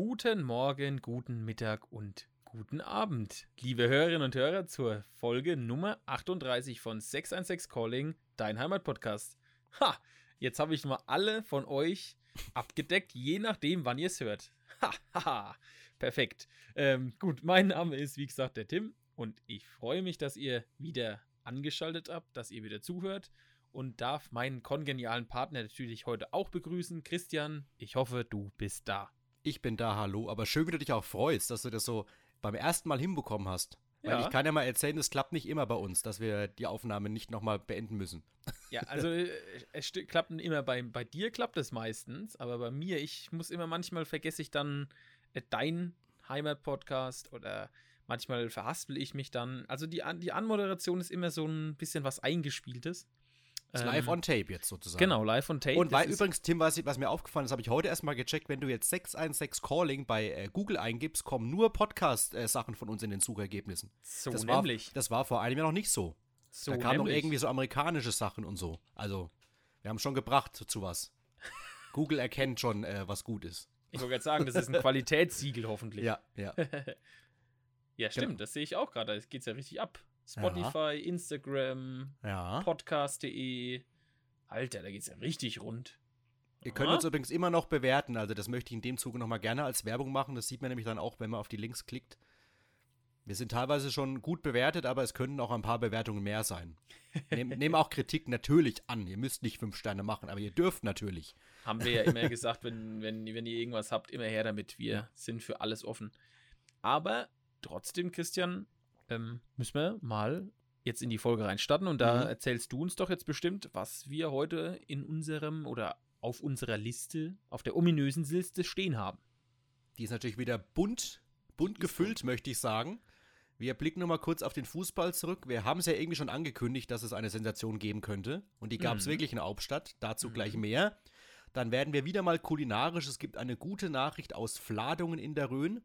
Guten Morgen, guten Mittag und guten Abend, liebe Hörerinnen und Hörer, zur Folge Nummer 38 von 616 Calling, dein Heimatpodcast. Ha, jetzt habe ich mal alle von euch abgedeckt, je nachdem, wann ihr es hört. Ha, ha, ha, perfekt. Ähm, gut, mein Name ist, wie gesagt, der Tim und ich freue mich, dass ihr wieder angeschaltet habt, dass ihr wieder zuhört und darf meinen kongenialen Partner natürlich heute auch begrüßen. Christian, ich hoffe, du bist da. Ich bin da, hallo. Aber schön, wie du dich auch freust, dass du das so beim ersten Mal hinbekommen hast. Weil Ja. ich kann ja mal erzählen, es klappt nicht immer bei uns, dass wir die Aufnahme nicht nochmal beenden müssen. Ja, also äh, es klappt immer bei, bei dir klappt es meistens, aber bei mir, ich muss immer manchmal vergesse ich dann äh, dein Heimatpodcast oder manchmal verhaspel ich mich dann. Also die, die Anmoderation ist immer so ein bisschen was Eingespieltes. Ist Ähm, live on tape jetzt sozusagen. Genau, live on tape. Und weil übrigens, Tim, was, was mir aufgefallen ist, habe ich heute erstmal gecheckt, wenn du jetzt 616 Calling bei äh, Google eingibst, kommen nur Podcast-Sachen von uns in den Suchergebnissen. so das war, nämlich. Das war vor einem Jahr noch nicht so. so da kamen noch nämlich. irgendwie so amerikanische Sachen und so. Also, wir haben schon gebracht zu, zu was. Google erkennt schon, äh, was gut ist. Ich wollte gerade sagen, das ist ein Qualitätssiegel hoffentlich. Ja, ja. Ja, stimmt, Genau. das sehe ich auch gerade. Da geht's ja richtig ab. Spotify, Instagram, ja. Podcast.de. Alter, da geht's ja richtig rund. Ihr könnt Aha. uns übrigens immer noch bewerten, also das möchte ich in dem Zuge nochmal gerne als Werbung machen. Das sieht man nämlich dann auch, wenn man auf die Links klickt. Wir sind teilweise schon gut bewertet, aber es könnten auch ein paar Bewertungen mehr sein. Nehm, nehmen auch Kritik natürlich an. Ihr müsst nicht fünf Sterne machen, aber ihr dürft natürlich. Haben wir ja immer gesagt, wenn, wenn, wenn ihr irgendwas habt, immer her damit. Wir sind für alles offen. Aber trotzdem, Christian, ähm, müssen wir mal jetzt in die Folge reinstarten und da Mhm. erzählst du uns doch jetzt bestimmt, was wir heute in unserem oder auf unserer Liste, auf der ominösen Liste stehen haben. Die ist natürlich wieder bunt, bunt gefüllt, möchte ich sagen. Wir blicken nochmal kurz auf den Fußball zurück. Wir haben es ja irgendwie schon angekündigt, dass es eine Sensation geben könnte. Und die gab es Mhm. wirklich in Hauptstadt. Dazu Mhm. gleich mehr. Dann werden wir wieder mal kulinarisch. Es gibt eine gute Nachricht aus Fladungen in der Rhön.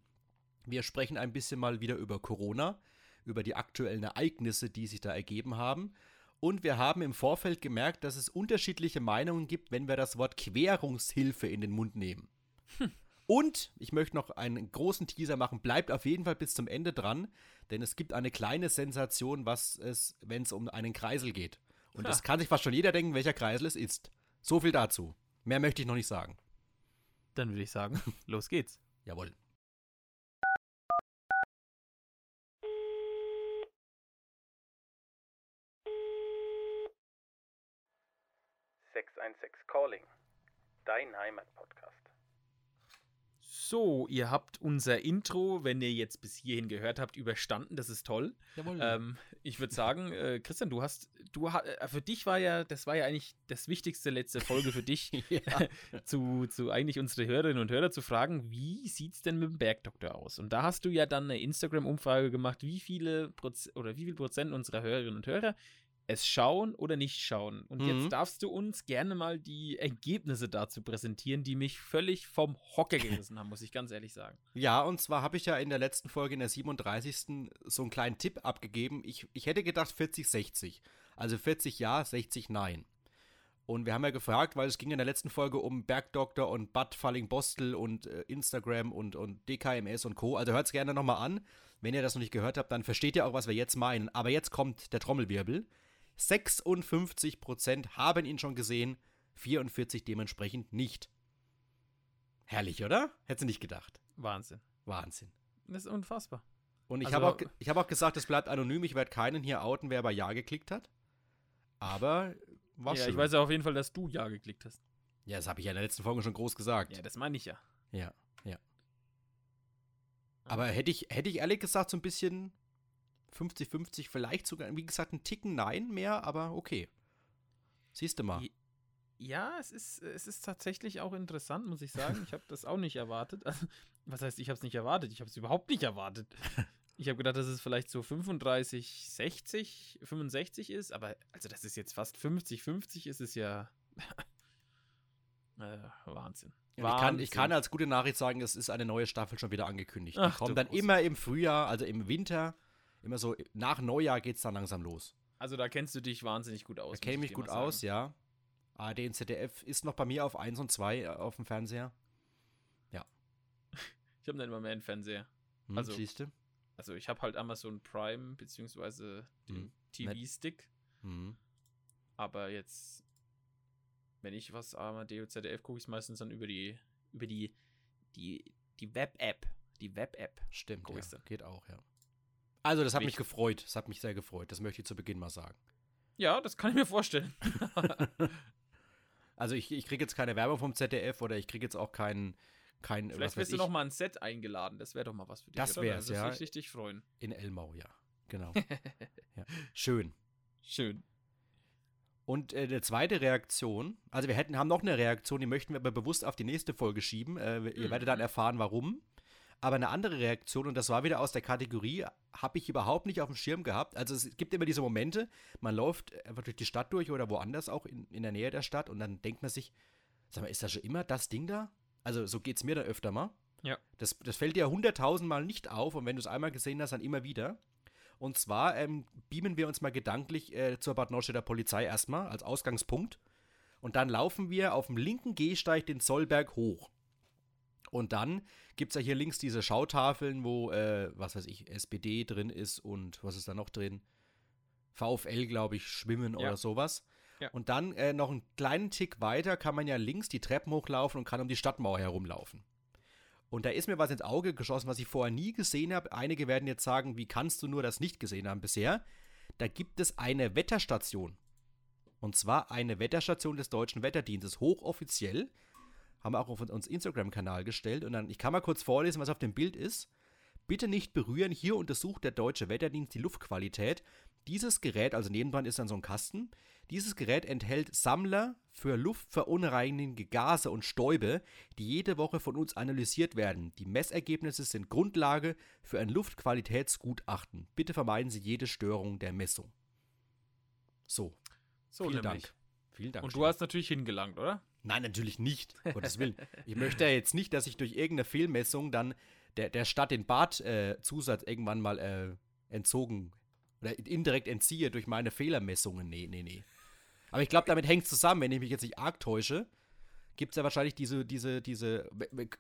Wir sprechen ein bisschen mal wieder über Corona, über die aktuellen Ereignisse, die sich da ergeben haben. Und wir haben im Vorfeld gemerkt, dass es unterschiedliche Meinungen gibt, wenn wir das Wort Querungshilfe in den Mund nehmen. Und ich möchte noch einen großen Teaser machen. Bleibt auf jeden Fall bis zum Ende dran, denn es gibt eine kleine Sensation, was es, wenn es um einen Kreisel geht. Und das kann sich fast schon jeder denken, welcher Kreisel es ist. So viel dazu. Mehr möchte ich noch nicht sagen. Dann würde ich sagen, los geht's. Jawohl. Calling, dein Heimatpodcast. So, ihr habt unser Intro, wenn ihr jetzt bis hierhin gehört habt, überstanden. Das ist toll. Jawohl. Ähm, ich würde sagen, äh, Christian, du hast, du äh, für dich war ja, das war ja eigentlich das wichtigste letzte Folge für dich, ja. zu, zu eigentlich unsere Hörerinnen und Hörer zu fragen, wie sieht's denn mit dem Bergdoktor aus? Und da hast du ja dann eine Instagram-Umfrage gemacht, wie viele Proz oder wie viel Prozent unserer Hörerinnen und Hörer es schauen oder nicht schauen. Und Mhm. jetzt darfst du uns gerne mal die Ergebnisse dazu präsentieren, die mich völlig vom Hocker gerissen haben, muss ich ganz ehrlich sagen. Ja, und zwar habe ich ja in der letzten Folge, in der 37. so einen kleinen Tipp abgegeben. Ich, ich hätte gedacht 40-60. Also 40 ja, 60 nein. Und wir haben ja gefragt, weil es ging in der letzten Folge um Bergdoktor und Bud Falling-Bostel und äh, Instagram und, und DKMS und Co. Also hört es gerne nochmal an. Wenn ihr das noch nicht gehört habt, dann versteht ihr auch, was wir jetzt meinen. Aber jetzt kommt der Trommelwirbel. 56% haben ihn schon gesehen, 44 dementsprechend nicht. Herrlich, oder? Hättest du nicht gedacht. Wahnsinn. Wahnsinn. Das ist unfassbar. Und ich Also- habe auch, ich hab auch gesagt, es bleibt anonym. Ich werde keinen hier outen, wer bei Ja geklickt hat. Aber war ja, schön. ich weiß ja auf jeden Fall, dass du Ja geklickt hast. ja, das habe ich ja in der letzten Folge schon groß gesagt. Ja, das meine ich ja. Ja, ja. Aber hätte ich, hätte ich ehrlich gesagt so ein bisschen 50-50, vielleicht sogar, wie gesagt, einen Ticken Nein mehr, aber okay. Siehst du mal. Ja, es ist, es ist tatsächlich auch interessant, muss ich sagen. Ich habe das auch nicht erwartet. Also, was heißt, ich habe es nicht erwartet? Ich habe es überhaupt nicht erwartet. Ich habe gedacht, dass es vielleicht so 35, 60, 65 ist, aber also das ist jetzt fast 50, 50 ist es ja äh, Wahnsinn. Ich, kann, ich kann als gute Nachricht sagen, es ist eine neue Staffel schon wieder angekündigt. Ach, Die kommt dann immer im Frühjahr, also im Winter, immer so nach Neujahr geht es dann langsam los. Also da kennst du dich wahnsinnig gut aus. Ich kenne muss mich gut aus, ja. ARD und ZDF ist noch bei mir auf 1 und 2 auf dem Fernseher. Ich habe nicht mal mehr einen Fernseher. Hm, Also- siehst du? Also ich habe halt Amazon Prime beziehungsweise den Hm. TV-Stick, Hm. aber jetzt, wenn ich was ARD oder ZDF gucke, ich meistens dann über die, über die, die, die Web-App. Die Web-App. Stimmt, ja. geht auch, ja. Also, das hat mich gefreut. Das hat mich sehr gefreut. Das möchte ich zu Beginn mal sagen. Ja, das kann ich mir vorstellen. Also, ich, ich kriege jetzt keine Werbung vom ZDF oder ich kriege jetzt auch keinen, kein, Vielleicht wirst du noch mal ein Set eingeladen. Das wäre doch mal was für dich. Das wär's, das ja. würde ich richtig freuen. in Elmau, ja. Genau. ja. Schön. Schön. Und äh, eine zweite Reaktion, also wir hätten, haben noch eine Reaktion, die möchten wir aber bewusst auf die nächste Folge schieben. Äh, ihr Mhm. werdet dann erfahren, warum. Aber eine andere Reaktion, und das war wieder aus der Kategorie, habe ich überhaupt nicht auf dem Schirm gehabt. Also es gibt immer diese Momente, man läuft einfach durch die Stadt durch oder woanders auch in, in der Nähe der Stadt und dann denkt man sich, sag mal, ist das schon immer das Ding da? Also so geht es mir dann öfter mal. Ja. Das, das fällt dir hunderttausendmal nicht auf und wenn du es einmal gesehen hast, dann immer wieder. Und zwar ähm, beamen wir uns mal gedanklich äh, zur Bad Neustädter Polizei erstmal als Ausgangspunkt. Und dann laufen wir auf dem linken Gehsteig den Zollberg hoch. Und dann gibt es ja hier links diese Schautafeln, wo, äh, was weiß ich, SPD drin ist und was ist da noch drin? VfL, glaube ich, Schwimmen Ja. oder sowas. Ja. Und dann äh, noch einen kleinen Tick weiter kann man ja links die Treppen hochlaufen und kann um die Stadtmauer herumlaufen. Und da ist mir was ins Auge geschossen, was ich vorher nie gesehen habe. Einige werden jetzt sagen, wie kannst du nur das nicht gesehen haben bisher? Da gibt es eine Wetterstation. Und zwar eine Wetterstation des Deutschen Wetterdienstes, hochoffiziell. Haben wir auch auf uns Instagram-Kanal gestellt. Und dann, ich kann mal kurz vorlesen, was auf dem Bild ist. Bitte nicht berühren, hier untersucht der Deutsche Wetterdienst die Luftqualität. Dieses Gerät, also nebendran ist dann so ein Kasten, dieses Gerät enthält Sammler für luftverunreinigende Gase und Stäube, die jede Woche von uns analysiert werden. Die Messergebnisse sind Grundlage für ein Luftqualitätsgutachten. Bitte vermeiden Sie jede Störung der Messung. So, So, vielen nämlich. Dank. Vielen Dank. Und du hast natürlich hingelangt, oder? Nein, natürlich nicht. Gottes Willen. Ich möchte ja jetzt nicht, dass ich durch irgendeine Fehlmessung dann der, der Stadt den Bad-Zusatz irgendwann mal äh, entzogen oder indirekt entziehe durch meine Fehlermessungen. Nee, nee, nee. Aber ich glaube, damit hängt es zusammen. Wenn ich mich jetzt nicht arg täusche, gibt es ja wahrscheinlich diese, diese, diese.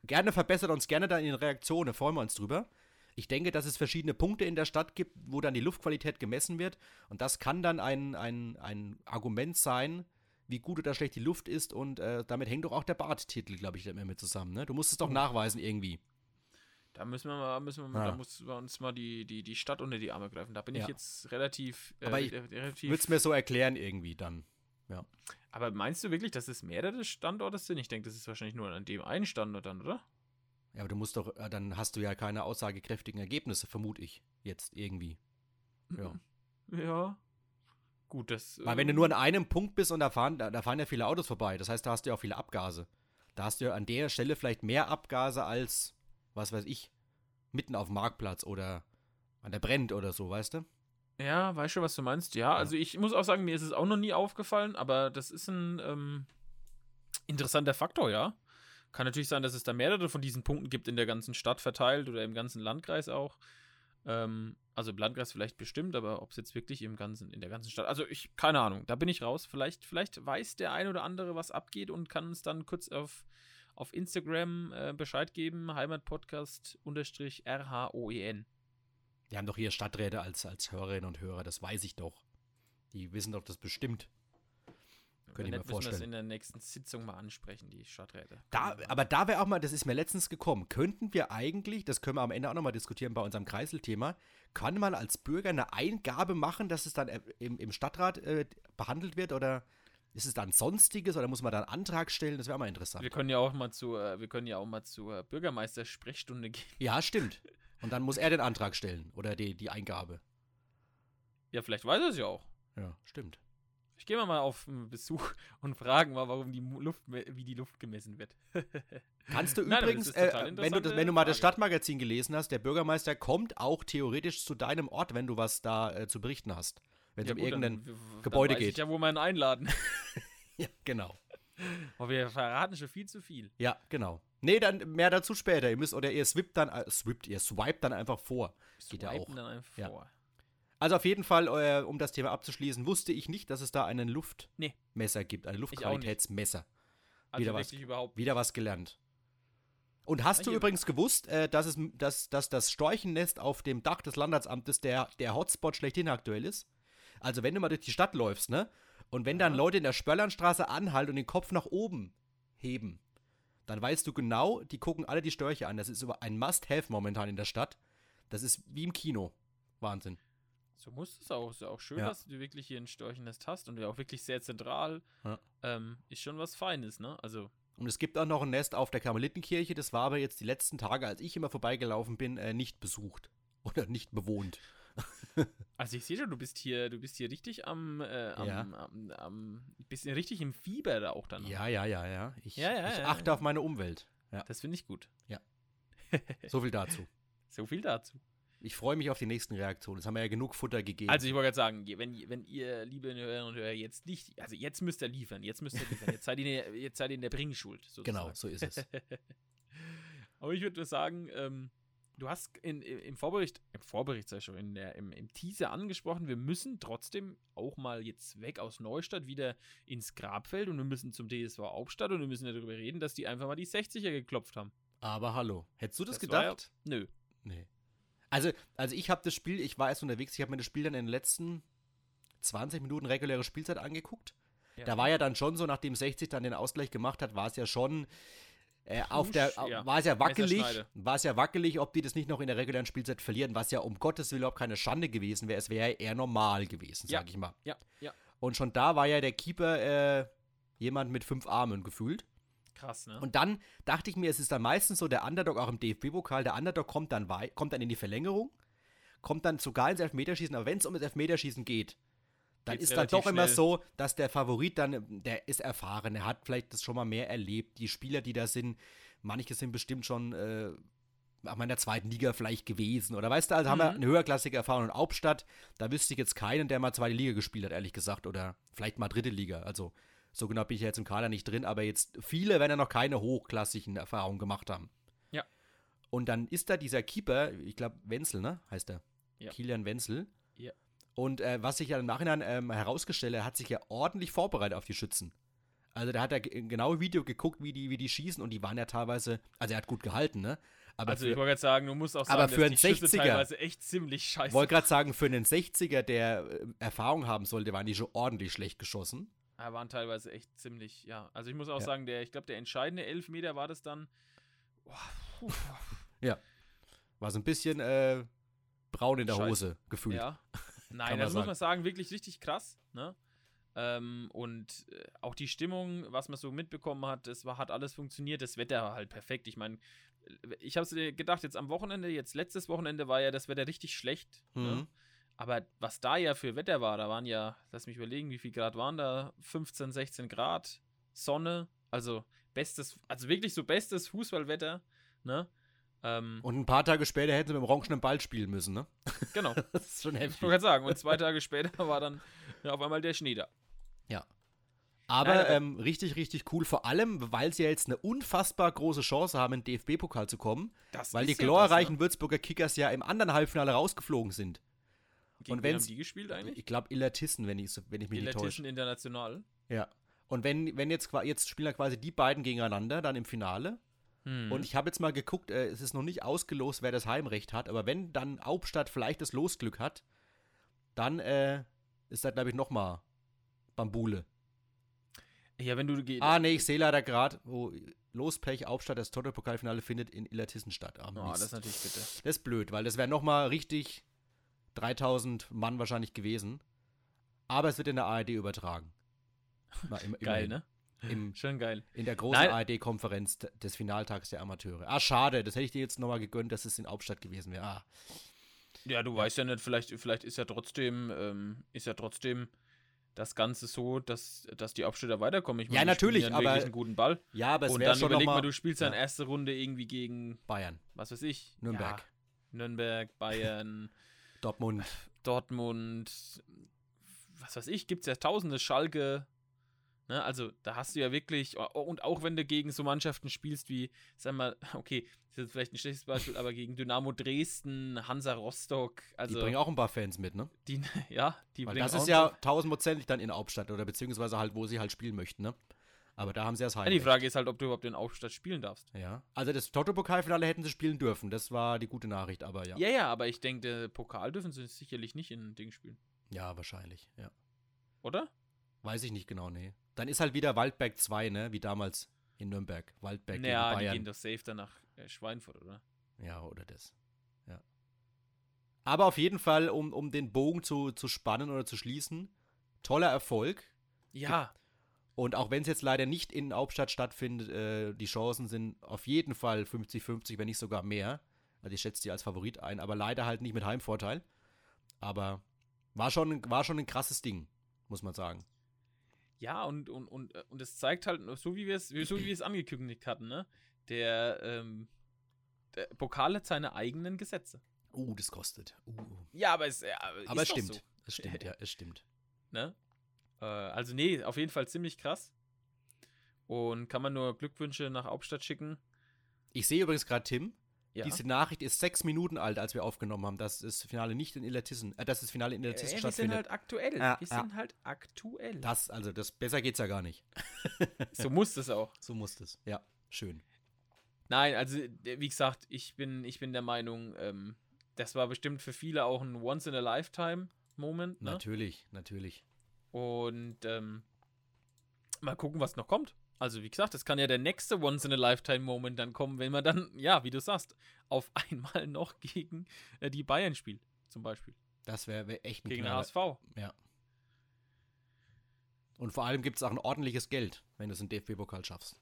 Gerne verbessert uns gerne dann in den Reaktionen, freuen wir uns drüber. Ich denke, dass es verschiedene Punkte in der Stadt gibt, wo dann die Luftqualität gemessen wird. Und das kann dann ein, ein, ein Argument sein, wie gut oder schlecht die Luft ist. Und äh, damit hängt doch auch der Barttitel, glaube ich, immer mit zusammen. Ne? Du musst es doch nachweisen irgendwie. Da müssen wir mal, müssen wir mal, Ja. da müssen wir uns mal die, die, die Stadt unter die Arme greifen. Da bin Ja. ich jetzt relativ. Äh, Aber ich relativ Würdest mir so erklären irgendwie dann. aber meinst du wirklich, dass es mehrere Standorte sind? Ich denke, das ist wahrscheinlich nur an dem einen Standort dann, oder? Ja, aber du musst doch, äh, dann hast du ja keine aussagekräftigen Ergebnisse, vermute ich. Jetzt irgendwie. Ja. Ja. Gut, das. Weil wenn du nur an einem Punkt bist und da fahren, da, da fahren ja viele Autos vorbei, das heißt, da hast du ja auch viele Abgase. Da hast du ja an der Stelle vielleicht mehr Abgase als, was weiß ich, mitten auf dem Marktplatz oder an der Brennt oder so, weißt du? Ja, weißt du, was du meinst? Ja, also ich muss auch sagen, mir ist es auch noch nie aufgefallen, aber das ist ein ähm, interessanter Faktor, ja. Kann natürlich sein, dass es da mehrere von diesen Punkten gibt in der ganzen Stadt verteilt oder im ganzen Landkreis auch. Ähm, also Landkreis vielleicht bestimmt, aber ob es jetzt wirklich im ganzen, in der ganzen Stadt. Also ich, keine Ahnung, da bin ich raus. Vielleicht, vielleicht weiß der ein oder andere, was abgeht und kann uns dann kurz auf, auf Instagram äh, Bescheid geben. Heimatpodcast-RHOEN. Die haben doch hier Stadträte als, als Hörerinnen und Hörer, das weiß ich doch. Die wissen doch das bestimmt. Könnte ich mir nicht, müssen wir das vorstellen. in der nächsten Sitzung mal ansprechen, die Stadträte. Da, aber da wäre auch mal, das ist mir letztens gekommen, könnten wir eigentlich, das können wir am Ende auch nochmal diskutieren bei unserem Kreiselthema, kann man als Bürger eine Eingabe machen, dass es dann im, im Stadtrat äh, behandelt wird oder ist es dann sonstiges oder muss man da einen Antrag stellen? Das wäre mal interessant. Wir können ja auch mal zu, äh, wir können ja auch mal zur Bürgermeister-Sprechstunde gehen. Ja, stimmt. Und dann muss er den Antrag stellen oder die, die Eingabe. Ja, vielleicht weiß er es ja auch. Ja, stimmt. Ich gehe mal, auf einen Besuch und fragen mal, warum die Luft, wie die Luft gemessen wird. Kannst du Nein, übrigens, total äh, wenn, du, das- wenn du mal das. Stadtmagazin gelesen hast, der Bürgermeister kommt auch theoretisch zu deinem Ort, wenn du was da äh, zu berichten hast. Wenn es um gut, dann- irgendein. w- Gebäude dann weiß geht. Ich ja, wo wir ihn einladen. Ja, genau. Aber wir verraten schon viel zu viel. Ja, genau. Nee, dann mehr dazu später. Ihr müsst, oder ihr swippt dann, äh, swippt, ihr swiped dann einfach vor. Geht ja Swipen auch. dann einfach Ja. vor. Also auf jeden Fall, äh, um das Thema abzuschließen, wusste ich nicht, dass es da einen Nee. Luftmesser gibt, ein. Luftqualitätsmesser. Also Wieder was- überhaupt. Wieder was gelernt. Und hast Ah, du übrigens gewusst, äh, dass, es, dass, dass das Storchennest auf dem Dach des Landratsamtes der, der Hotspot schlechthin aktuell ist? Also wenn du mal durch die Stadt läufst, ne? Und wenn dann Ja. Leute in der Spörlernstraße anhalten und den Kopf nach oben heben, dann weißt du genau, die gucken alle die Störche an. Das ist über ein Must-Have momentan in der Stadt. Das ist wie im Kino. Wahnsinn. So muss es auch. Ist ja auch schön, Ja. dass du wirklich hier ein Storchennest hast und ja auch wirklich sehr zentral. Ja. Ähm, ist schon was Feines, ne? Also, Und es gibt auch noch ein Nest auf der Karmelitenkirche. Das war aber jetzt die letzten Tage, als ich immer vorbeigelaufen bin, äh, nicht besucht. Oder nicht bewohnt. also ich sehe schon, du bist hier, du bist hier richtig am, äh, am, Ja. am, am, bist hier richtig im Fieber da auch dann. Ja, ja, ja, ja. Ich, Ja, ja, ich ja, achte ja. auf meine Umwelt. Ja, Das finde ich gut. so viel dazu. So viel dazu. Ich freue mich auf die nächsten Reaktionen. Jetzt haben wir ja genug Futter gegeben. Also ich wollte gerade sagen, wenn, wenn ihr, liebe Hörerinnen und Hörer, jetzt nicht, also jetzt müsst ihr liefern, jetzt müsst ihr liefern, jetzt seid ihr, in der- jetzt seid ihr in der Bringschuld. Sozusagen. genau, so ist es. Aber ich würde sagen, ähm, du hast in, im Vorbericht, im Vorbericht ich schon, in der, im, im Teaser angesprochen, wir müssen trotzdem auch mal jetzt weg aus Neustadt wieder ins Grabfeld und wir müssen zum DSV Hauptstadt und wir müssen ja darüber reden, dass die einfach mal die 60er geklopft haben. Aber hallo. Hättest du das, Das war ja- gedacht? Nö. Nee. Also, also ich habe das Spiel, ich war erst unterwegs, ich habe mir das Spiel dann in den letzten 20 Minuten reguläre Spielzeit angeguckt. Ja. Da war ja dann schon so, nachdem 60 dann den Ausgleich gemacht hat, war es ja schon äh, auf der, ja. war es ja wackelig, war es ja wackelig, ob die das nicht noch in der regulären Spielzeit verlieren, was ja um Gottes Willen überhaupt keine Schande gewesen wäre. Es wäre ja eher normal gewesen, Ja. sag ich mal. Ja, ja. Und schon da war ja der Keeper äh, jemand mit fünf Armen gefühlt. Krass, ne? Und dann dachte ich mir, es ist dann meistens so, der Underdog auch im DFB-Pokal, der Underdog kommt dann, kommt dann in die Verlängerung, kommt dann sogar ins Elfmeterschießen, aber wenn es um das Elfmeterschießen geht, dann Geht's ist dann doch immer schnell. so, dass der Favorit dann, der ist erfahren, er hat vielleicht das schon mal mehr erlebt. Die Spieler, die da sind, manche sind bestimmt schon äh, auch mal in der zweiten Liga vielleicht gewesen. Oder weißt du, also haben wir Mhm. eine höherklassige Erfahrung in Hauptstadt. Da wüsste ich jetzt keinen, der mal zweite Liga gespielt hat, ehrlich gesagt. Oder vielleicht mal dritte Liga. Also so genau bin ich ja jetzt im Kader nicht drin, aber jetzt viele werden ja noch keine hochklassigen Erfahrungen gemacht haben. Ja. Und dann ist da dieser Keeper, ich glaube Wenzel, ne? Heißt er. Ja. Kilian Wenzel. Ja. Und äh, was sich ja im Nachhinein ähm, herausgestellt hat, er hat sich ja ordentlich vorbereitet auf die Schützen. Also da hat er ge- genau Video geguckt, wie die, wie die schießen und die waren ja teilweise, also er hat gut gehalten, ne? Aber also für, ich wollte gerade sagen, du musst auch sagen, aber für einen Schüsse 60er teilweise echt ziemlich scheiße wollte gerade sagen, für einen 60er, der äh, Erfahrung haben sollte, waren die schon ordentlich schlecht geschossen. Ja, waren teilweise echt ziemlich, ja. Also ich muss auch Ja. sagen, der, ich glaube, der entscheidende Elfmeter war das dann. Boah, puh, War so ein bisschen äh, braun in der Scheiße. Hose gefühlt. ja. Nein, das muss sagen. man sagen, wirklich richtig krass, ne? Ähm, und äh, auch die Stimmung, was man so mitbekommen hat, das war, hat alles funktioniert. Das Wetter war halt perfekt. Ich meine, ich habe es gedacht, jetzt am Wochenende, jetzt letztes Wochenende war ja das Wetter richtig schlecht. Ne? Aber was da ja für Wetter war, da waren ja, lass mich überlegen, wie viel Grad waren da? 15, 16 Grad, Sonne, also bestes, also wirklich so bestes Fußballwetter, ne? Ähm, Und ein paar Tage später hätten sie mit dem orangenen Ball spielen müssen, ne? genau, Das ist schon ich heftig. wollte gerade sagen. Und zwei Tage später war dann ja, auf einmal der Schnee da. Aber Nein, aber- ähm, richtig, richtig cool. Vor allem, weil sie ja jetzt eine unfassbar große Chance haben, in den DFB-Pokal zu kommen. Das Weil die ja glorreichen Würzburger Kickers ja im anderen Halbfinale rausgeflogen sind. Gegen und wen wenn's- haben die gespielt eigentlich? Ich glaube, Illertissen, wenn ich, so- wenn ich mich nicht täusche. Illertissen International. Ja. Und wenn, wenn jetzt, jetzt spielen ja quasi die beiden gegeneinander, dann im Finale. Hm. Und ich habe jetzt mal geguckt, äh, es ist noch nicht ausgelost, wer das Heimrecht hat, aber wenn dann Hauptstadt vielleicht das Losglück hat, dann äh, ist das, glaube ich, nochmal Bambule. ja, wenn du Ah, nee, ich sehe leider gerade, wo Lospech Hauptstadt das Toto-Pokalfinale findet in Illertissen statt. Ah, Oh, das ist natürlich bitte. Das ist blöd, weil das wäre nochmal richtig 3000 Mann wahrscheinlich gewesen. Aber es wird in der ARD übertragen. Na, im, Geil, immerhin. ne? Im, Schön geil. in der großen. ARD-Konferenz des Finaltags der Amateure. Ah, schade, das hätte ich dir jetzt nochmal gegönnt, dass es in Hauptstadt gewesen wäre. Ah. Ja, du weißt ja nicht, vielleicht, vielleicht ist ja trotzdem, ähm, ist ja trotzdem das Ganze so, dass, dass die Abstädter weiterkommen. Ich Ja, die natürlich, aber- einen guten Ball. Ja, aber es Und dann schon überleg mal, nochmal du spielst ja. erste Runde irgendwie gegen, Bayern, was weiß ich, Nürnberg. Ja, Nürnberg, Bayern, Dortmund. Dortmund, was weiß ich, gibt es ja tausende Schalke. Ne, also da hast du ja wirklich, oh, und auch wenn du gegen so Mannschaften spielst wie, sag mal, okay, das ist jetzt vielleicht ein schlechtes Beispiel, aber gegen Dynamo Dresden, Hansa Rostock, also die bringen auch ein paar Fans mit, ne? die, ja, die Weil bringen das ist ja tausendprozentig dann in Hauptstadt oder beziehungsweise halt, wo sie halt spielen möchten, ne? Aber da haben sie das Ja, Heimrecht. die Frage ist halt, ob du überhaupt den Aufstand spielen darfst. Ja. Also das Toto-Pokalfinale hätten sie spielen dürfen. Das war die gute Nachricht, aber ja. Ja, ja, aber ich denke, der Pokal dürfen sie sicherlich nicht in Ding spielen. Ja, wahrscheinlich, ja. Oder? Weiß ich nicht genau, nee. Dann ist halt wieder Waldberg 2, ne? Wie damals in Nürnberg. Waldberg naja, gegen die Bayern. gehen doch safe dann nach äh, Schweinfurt, oder? Ja, oder das. Ja. Aber auf jeden Fall, um, um den Bogen zu, zu spannen oder zu schließen, toller Erfolg. Ja, Und auch wenn es jetzt leider nicht in Hauptstadt stattfindet, äh, die Chancen sind auf jeden Fall 50-50, wenn nicht sogar mehr. Also ich schätze die als Favorit ein, aber leider halt nicht mit Heimvorteil. Aber war schon, war schon ein krasses Ding, muss man sagen. ja, und, und, und, äh, und es zeigt halt, so wie wir es, so wie wir es angekündigt hatten, ne? Der, ähm, der Pokal hat seine eigenen Gesetze. Uh, das kostet. Uh. Ja, aber es, ja, Aber es stimmt. So, Es stimmt, ja, es stimmt. ne? Äh, also, nee, auf jeden Fall ziemlich krass. Und kann man nur Glückwünsche nach Hauptstadt schicken. Ich sehe übrigens gerade Tim. Ja. Diese Nachricht ist sechs Minuten alt, als wir aufgenommen haben, dass das Finale nicht in Illertissen, äh, dass das Finale in äh, Illertissen wir sind stattfindet. halt aktuell. Ja, wir ja. sind halt aktuell. das, also das besser geht's ja gar nicht. So muss das auch. So muss es. Ja, schön. Nein, also äh, wie gesagt, ich bin, ich bin der Meinung, ähm, das war bestimmt für viele auch ein Once-in-a-Lifetime-Moment. Ne? Natürlich, natürlich. Und ähm, mal gucken, was noch kommt. Also wie gesagt, das kann ja der nächste Once-in-a-Lifetime-Moment dann kommen, wenn man dann, ja, wie du sagst, auf einmal noch gegen äh, die Bayern spielt, zum Beispiel. Das wäre wär echt ein Gegen den Knaller. HSV. Ja. Und vor allem gibt es auch ein ordentliches Geld, wenn du es in DFB-Pokal schaffst.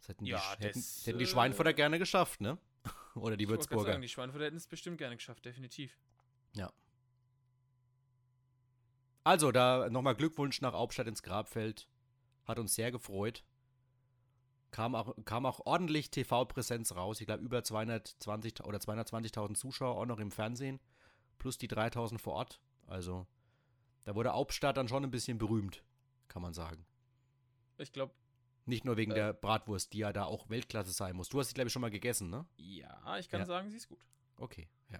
Das hätten die, Ja, Sch- hätten, das, hätten die äh, Schweinfurter gerne geschafft, ne? Oder die Ich Würzburger. Sagen, die Schweinfurter hätten es bestimmt gerne geschafft, definitiv. Also, da nochmal Glückwunsch nach Hauptstadt ins Grabfeld. Hat uns sehr gefreut. Kam auch, kam auch ordentlich TV-Präsenz raus. Ich glaube, über 220 oder 220.000 Zuschauer auch noch im Fernsehen. Plus die 3.000 vor Ort. Also, da wurde Hauptstadt dann schon ein bisschen berühmt, kann man sagen. Ich glaube, Nicht nur wegen Äh. der Bratwurst, die ja da auch Weltklasse sein muss. Du hast sie, glaube ich, schon mal gegessen, ne? ja, ich kann Ja. sagen, sie ist gut. Okay, ja.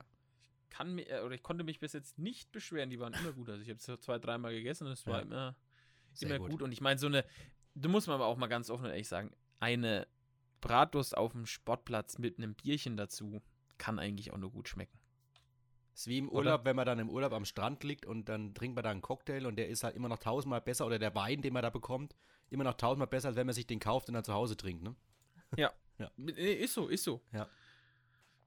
Kann mir, äh, oder ich konnte mich bis jetzt nicht beschweren, die waren immer gut. Also ich habe es zwei, dreimal gegessen und es war Ja. immer, Sehr immer gut. gut. Und ich meine, so eine, du musst mal aber auch mal ganz offen und ehrlich sagen, eine Bratwurst auf dem Sportplatz mit einem Bierchen dazu kann eigentlich auch nur gut schmecken. Ist wie im Oder? Urlaub, wenn man dann im Urlaub am Strand liegt und dann trinkt man da einen Cocktail und der ist halt immer noch tausendmal besser oder der Wein, den man da bekommt, immer noch tausendmal besser, als wenn man sich den kauft und dann zu Hause trinkt, ne? Nee, Ist so, ist so. Ja.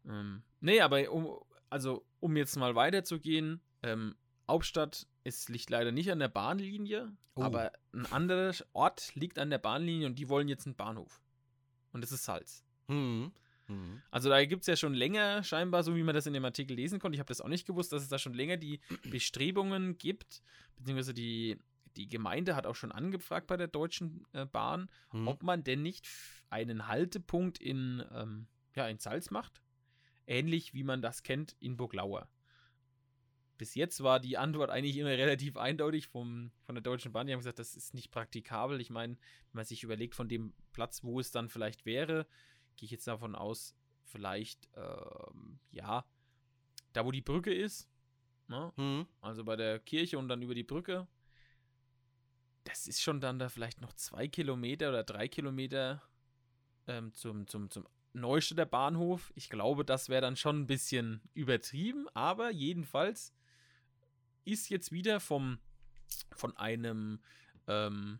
Ähm, nee, aber um, also, um jetzt mal weiterzugehen, ähm, Hauptstadt ist, liegt leider nicht an der Bahnlinie, Oh. aber ein anderer Ort liegt an der Bahnlinie und die wollen jetzt einen Bahnhof. Und das ist Salz. Mhm. Mhm. Also da gibt es ja schon länger scheinbar, so wie man das in dem Artikel lesen konnte, ich habe das auch nicht gewusst, dass es da schon länger die Bestrebungen gibt, beziehungsweise die, die Gemeinde hat auch schon angefragt bei der Deutschen äh, Bahn, Mhm. ob man denn nicht einen Haltepunkt in, ähm, ja, in Salz macht. Ähnlich wie man das kennt in Burglauer. Bis jetzt war die Antwort eigentlich immer relativ eindeutig vom, von der Deutschen Bahn. Die haben gesagt, das ist nicht praktikabel. Ich meine, wenn man sich überlegt, von dem Platz, wo es dann vielleicht wäre, gehe ich jetzt davon aus, vielleicht, ähm, ja, da wo die Brücke ist, ne? Mhm. also bei der Kirche und dann über die Brücke, das ist schon dann da vielleicht noch zwei Kilometer oder drei Kilometer ähm, zum, zum, zum Neustädter Bahnhof. Ich glaube, das wäre dann schon ein bisschen übertrieben, aber jedenfalls ist jetzt wieder vom, von einem, ähm,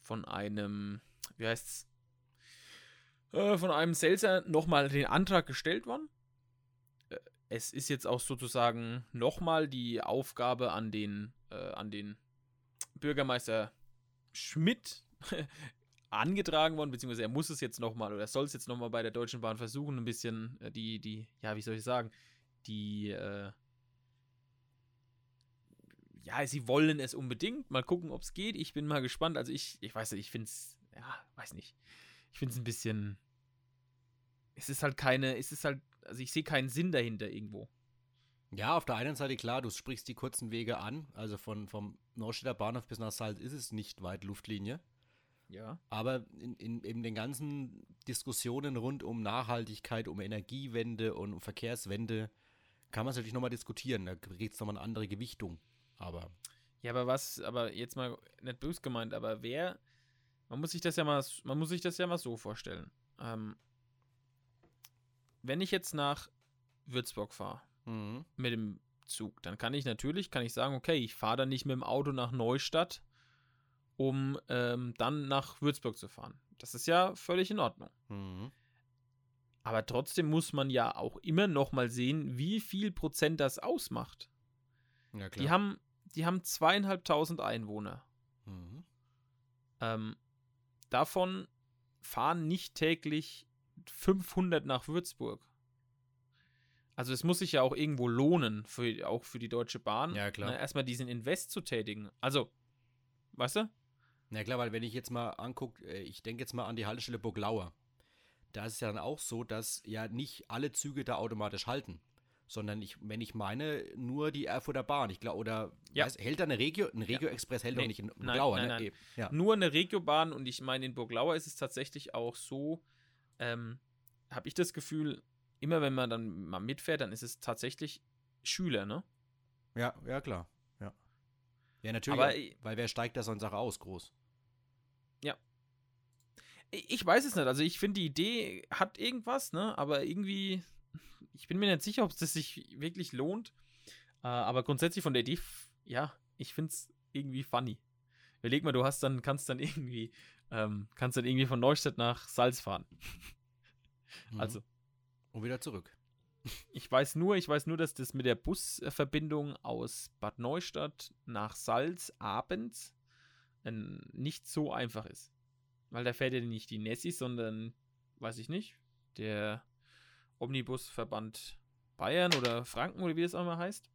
von einem, wie heißt's, äh, von einem Seltzer nochmal den Antrag gestellt worden Äh, es ist jetzt auch sozusagen nochmal die Aufgabe an den, äh, an den Bürgermeister Schmidt angetragen worden, beziehungsweise er muss es jetzt nochmal oder soll es jetzt nochmal bei der Deutschen Bahn versuchen, ein bisschen äh, die, die, ja, wie soll ich sagen, die, äh, ja, sie wollen es unbedingt. Mal gucken, ob es geht. Ich bin mal gespannt. Also ich, ich weiß nicht, ich finde es, ja, weiß nicht. Ich finde es ein bisschen, es ist halt keine, es ist halt, also ich sehe keinen Sinn dahinter irgendwo. Ja, auf der einen Seite klar, du sprichst die kurzen Wege an. Also von, vom Neustädter Bahnhof bis nach Salz ist es nicht weit Luftlinie. Ja. Aber in, in, in den ganzen Diskussionen rund um Nachhaltigkeit, um Energiewende und um Verkehrswende kann man es natürlich nochmal diskutieren. Da geht es nochmal eine andere Gewichtung. Aber Ja, aber was, aber jetzt mal nicht böse gemeint, aber wer, man muss sich das ja mal, man muss sich das ja mal so vorstellen. Ähm, wenn ich jetzt nach Würzburg fahre Mhm. mit dem Zug, dann kann ich natürlich, kann ich sagen, okay, ich fahre dann nicht mit dem Auto nach Neustadt, um ähm, dann nach Würzburg zu fahren. Das ist ja völlig in Ordnung. Mhm. Aber trotzdem muss man ja auch immer noch mal sehen, wie viel Prozent das ausmacht. Ja, klar. Die haben, die haben zweieinhalbtausend Einwohner. mhm. Ähm, davon fahren nicht täglich 500 nach Würzburg. Also es muss sich ja auch irgendwo lohnen, für, auch für die Deutsche Bahn, Ja, klar. ne, erstmal diesen Invest zu tätigen. Also, weißt du? Ja klar, weil wenn ich jetzt mal angucke, äh, ich denke jetzt mal an die Haltestelle Burglauer. Da ist es ja dann auch so, dass ja nicht alle Züge da automatisch halten. Sondern ich, wenn ich meine, nur die Erfurter Bahn. Ich glaube, oder Ja. weiß, hält da eine Regio? Ein Regio-Express hält Nee, doch nicht in nein, Burglauer, nein, ne? nein. Ja. Nur eine Regiobahn und ich meine, in Burglauer ist es tatsächlich auch so, ähm, habe ich das Gefühl, immer wenn man dann mal mitfährt, dann ist es tatsächlich Schüler, ne? ja, ja, klar. Ja, ja natürlich, Aber, weil wer steigt da so eine Sache aus, groß? Ich weiß es nicht. Also ich finde, die Idee hat irgendwas, ne? Aber irgendwie, ich bin mir nicht sicher, ob es sich wirklich lohnt. Äh, aber grundsätzlich von der Idee, ja, ich finde es irgendwie funny. Überleg mal, du hast dann, kannst dann irgendwie, ähm, kannst dann irgendwie von Neustadt nach Salz fahren. Mhm. Also, Und wieder zurück. ich weiß nur, ich weiß nur, dass das mit der Busverbindung aus Bad Neustadt nach Salz abends äh, nicht so einfach ist. Weil da fährt ja nicht die Nessie, sondern, weiß ich nicht, der Omnibusverband Bayern oder Franken oder wie das auch immer heißt.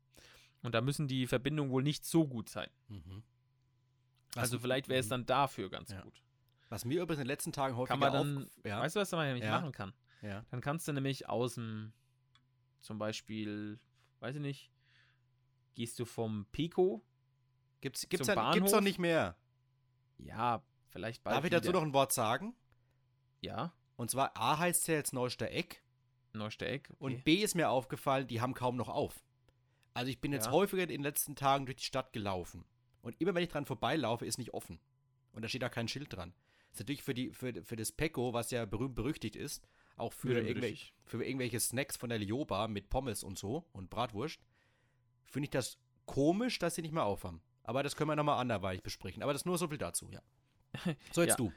Und da müssen die Verbindungen wohl nicht so gut sein. Mhm. also vielleicht wäre es dann dafür ganz Ja. gut. Was mir übrigens in den letzten Tagen häufiger Kann man dann, ja, weißt du, was man nämlich Ja. machen kann? ja. Dann kannst du nämlich aus dem, zum Beispiel, weiß ich nicht, gehst du vom Pico, Gibt's, gibt's, Zum dann, gibt's doch nicht mehr. ja, vielleicht bald Darf ich dazu wieder. noch ein Wort sagen? Ja, Und zwar A heißt ja jetzt Neuster Eck Neuster Eck. Okay. und B ist mir aufgefallen, die haben kaum noch auf. Also ich bin jetzt Ja. häufiger in den letzten Tagen durch die Stadt gelaufen. Und immer wenn ich dran vorbeilaufe, ist nicht offen. Und da steht da kein Schild dran. Das ist natürlich für, die, für, für das Pecco, was ja berühmt berüchtigt ist, auch für, Berühmt irgendwelche, für irgendwelche Snacks von der Lioba mit Pommes und so und Bratwurst, finde ich das komisch, dass sie nicht mehr aufhaben. Aber das können wir nochmal anderweitig besprechen. Aber das nur so viel dazu, ja. So, jetzt Ja. du.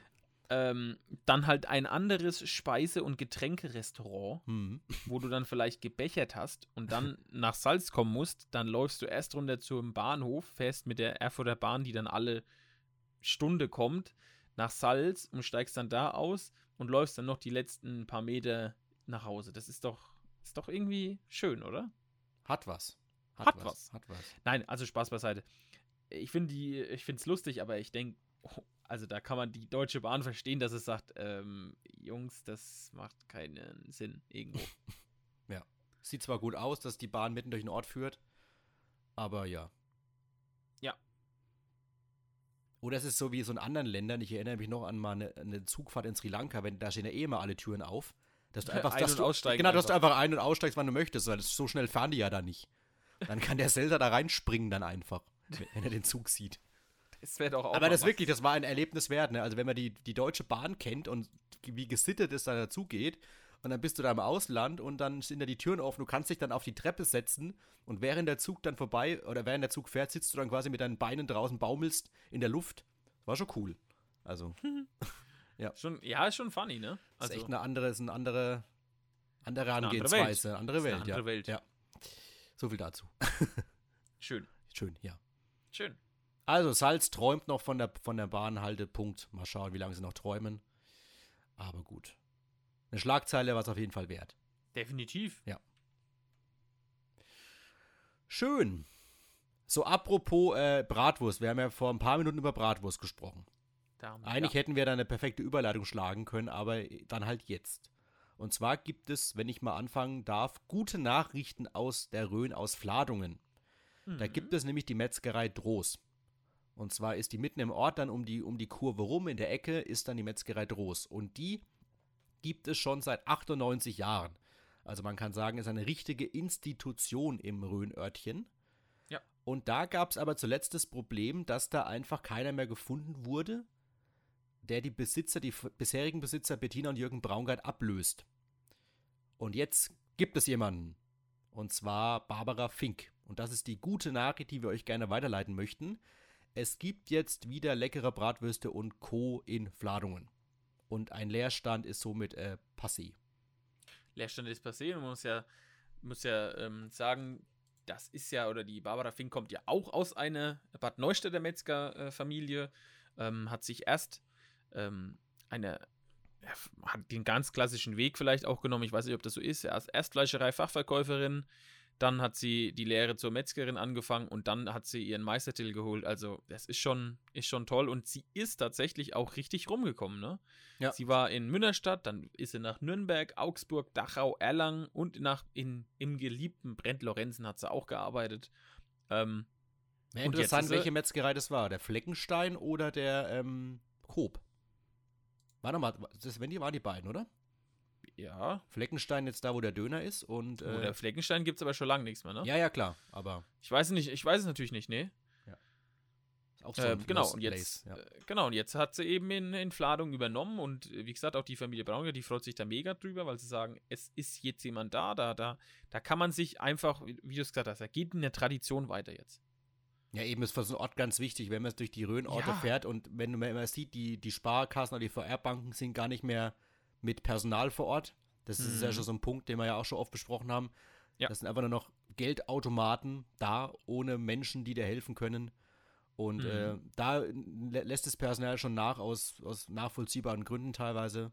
ähm, dann halt ein anderes Speise- und Getränkerestaurant, Hm. wo du dann vielleicht gebechert hast und dann nach Salz kommen musst, dann läufst du erst runter zum Bahnhof, fährst mit der Erfurter Bahn, die dann alle Stunde kommt, nach Salz und steigst dann da aus und läufst dann noch die letzten paar Meter nach Hause. Das ist doch, ist doch irgendwie schön, oder? Hat was. Hat was. Hat was. Nein, also Spaß beiseite. Ich finde die, ich finde es lustig, aber ich denke, also da kann man die Deutsche Bahn verstehen, dass es sagt, ähm, Jungs, das macht keinen Sinn irgendwo. Sieht zwar gut aus, dass die Bahn mitten durch den Ort führt, aber ja. Ja. Oder es ist so wie so in anderen Ländern, ich erinnere mich noch an mal eine, eine Zugfahrt in Sri Lanka, wenn da stehen ja eh immer alle Türen auf. Dass du einfach, Ein- dass und du, aussteigen Genau, dass du einfach. einfach ein- und aussteigst, wann du möchtest, weil so schnell fahren die ja da nicht. Dann kann der Zelda da reinspringen dann einfach, wenn er den Zug sieht. Das wäre doch auch. Aber das was. wirklich, das war ein Erlebnis wert. Ne? Also wenn man die, die Deutsche Bahn kennt und wie gesittet es da dazugeht und dann bist du da im Ausland und dann sind da die Türen offen, du kannst dich dann auf die Treppe setzen und während der Zug dann vorbei oder während der Zug fährt, sitzt du dann quasi mit deinen Beinen draußen, baumelst in der Luft. War schon cool. Also, Schon, ja, ist schon funny, ne? das ist echt eine andere, ist eine andere, andere andere Herangehensweise, eine andere Welt. eine andere ja. Welt. ja. So viel dazu. schön. Schön, ja. Schön. Also, Salz träumt noch von der, von der Bahnhaltepunkt. Mal schauen, wie lange sie noch träumen. Aber gut. Eine Schlagzeile war es auf jeden Fall wert. Definitiv. Schön. So, apropos äh, Bratwurst. Wir haben ja vor ein paar Minuten über Bratwurst gesprochen. Da, Eigentlich ja. hätten wir da eine perfekte Überleitung schlagen können, aber dann halt jetzt. Und zwar gibt es, wenn ich mal anfangen darf, gute Nachrichten aus der Rhön, aus Fladungen. Da Mhm. gibt es nämlich die Metzgerei Droß. Und zwar ist die mitten im Ort dann um die, um die Kurve rum, in der Ecke, ist dann die Metzgerei Droß. Und die gibt es schon seit 98 Jahren. Also man kann sagen, ist eine richtige Institution im Rhönörtchen. Ja. Und da gab es aber zuletzt das Problem, dass da einfach keiner mehr gefunden wurde, der die Besitzer, die bisherigen Besitzer Bettina und Jürgen Braungart ablöst. Und jetzt gibt es jemanden. Und zwar Barbara Fink. Und das ist die gute Nachricht, die wir euch gerne weiterleiten möchten. Es gibt jetzt wieder leckere Bratwürste und Co. in Fladungen. Und ein Leerstand ist somit äh, passé. Leerstand ist passé man muss ja, muss ja ähm, sagen, das ist ja, oder die Barbara Fink kommt ja auch aus einer Bad Neustädter Metzgerfamilie, ähm, hat sich erst ähm, eine, hat den ganz klassischen Weg vielleicht auch genommen, ich weiß nicht, ob das so ist, als Erstfleischerei-Fachverkäuferin, dann hat sie die Lehre zur Metzgerin angefangen und dann hat sie ihren Meistertitel geholt. Also, das ist schon, ist schon toll. Und sie ist tatsächlich auch richtig rumgekommen, ne? Ja. Sie war in Münnerstadt, dann ist sie nach Nürnberg, Augsburg, Dachau, Erlangen und nach, in, im geliebten Brent-Lorenzen hat sie auch gearbeitet. Ähm, jetzt interessant, welche Metzgerei das war. Der Fleckenstein oder der ähm, Koop. War nochmal, das wenn die waren die beiden, oder? Ja, Fleckenstein jetzt da, wo der Döner ist und. äh, Äh, der Fleckenstein gibt es aber schon lange nichts mehr, ne? ja, ja, klar. Aber Ich weiß nicht, ich weiß es natürlich nicht, ne? ist auch so Äh, genau, und jetzt, Place, ja. äh, genau, und jetzt hat sie eben in, in Fladung übernommen und äh, wie gesagt, auch die Familie Braunger, die freut sich da mega drüber, weil sie sagen, es ist jetzt jemand da, da, da, da kann man sich einfach, wie du es gesagt hast, da geht eine Tradition weiter jetzt. Ja, eben ist für so einen Ort ganz wichtig, wenn man es durch die Rhönorte Ja. fährt und wenn man immer sieht, die, die Sparkassen oder die VR-Banken sind gar nicht mehr mit Personal vor Ort. Das ist ja Mhm. schon so ein Punkt, den wir ja auch schon oft besprochen haben. Ja. Das sind einfach nur noch Geldautomaten da, ohne Menschen, die dir helfen können. Und Mhm. äh, da lä lässt das Personal schon nach, aus, aus nachvollziehbaren Gründen teilweise.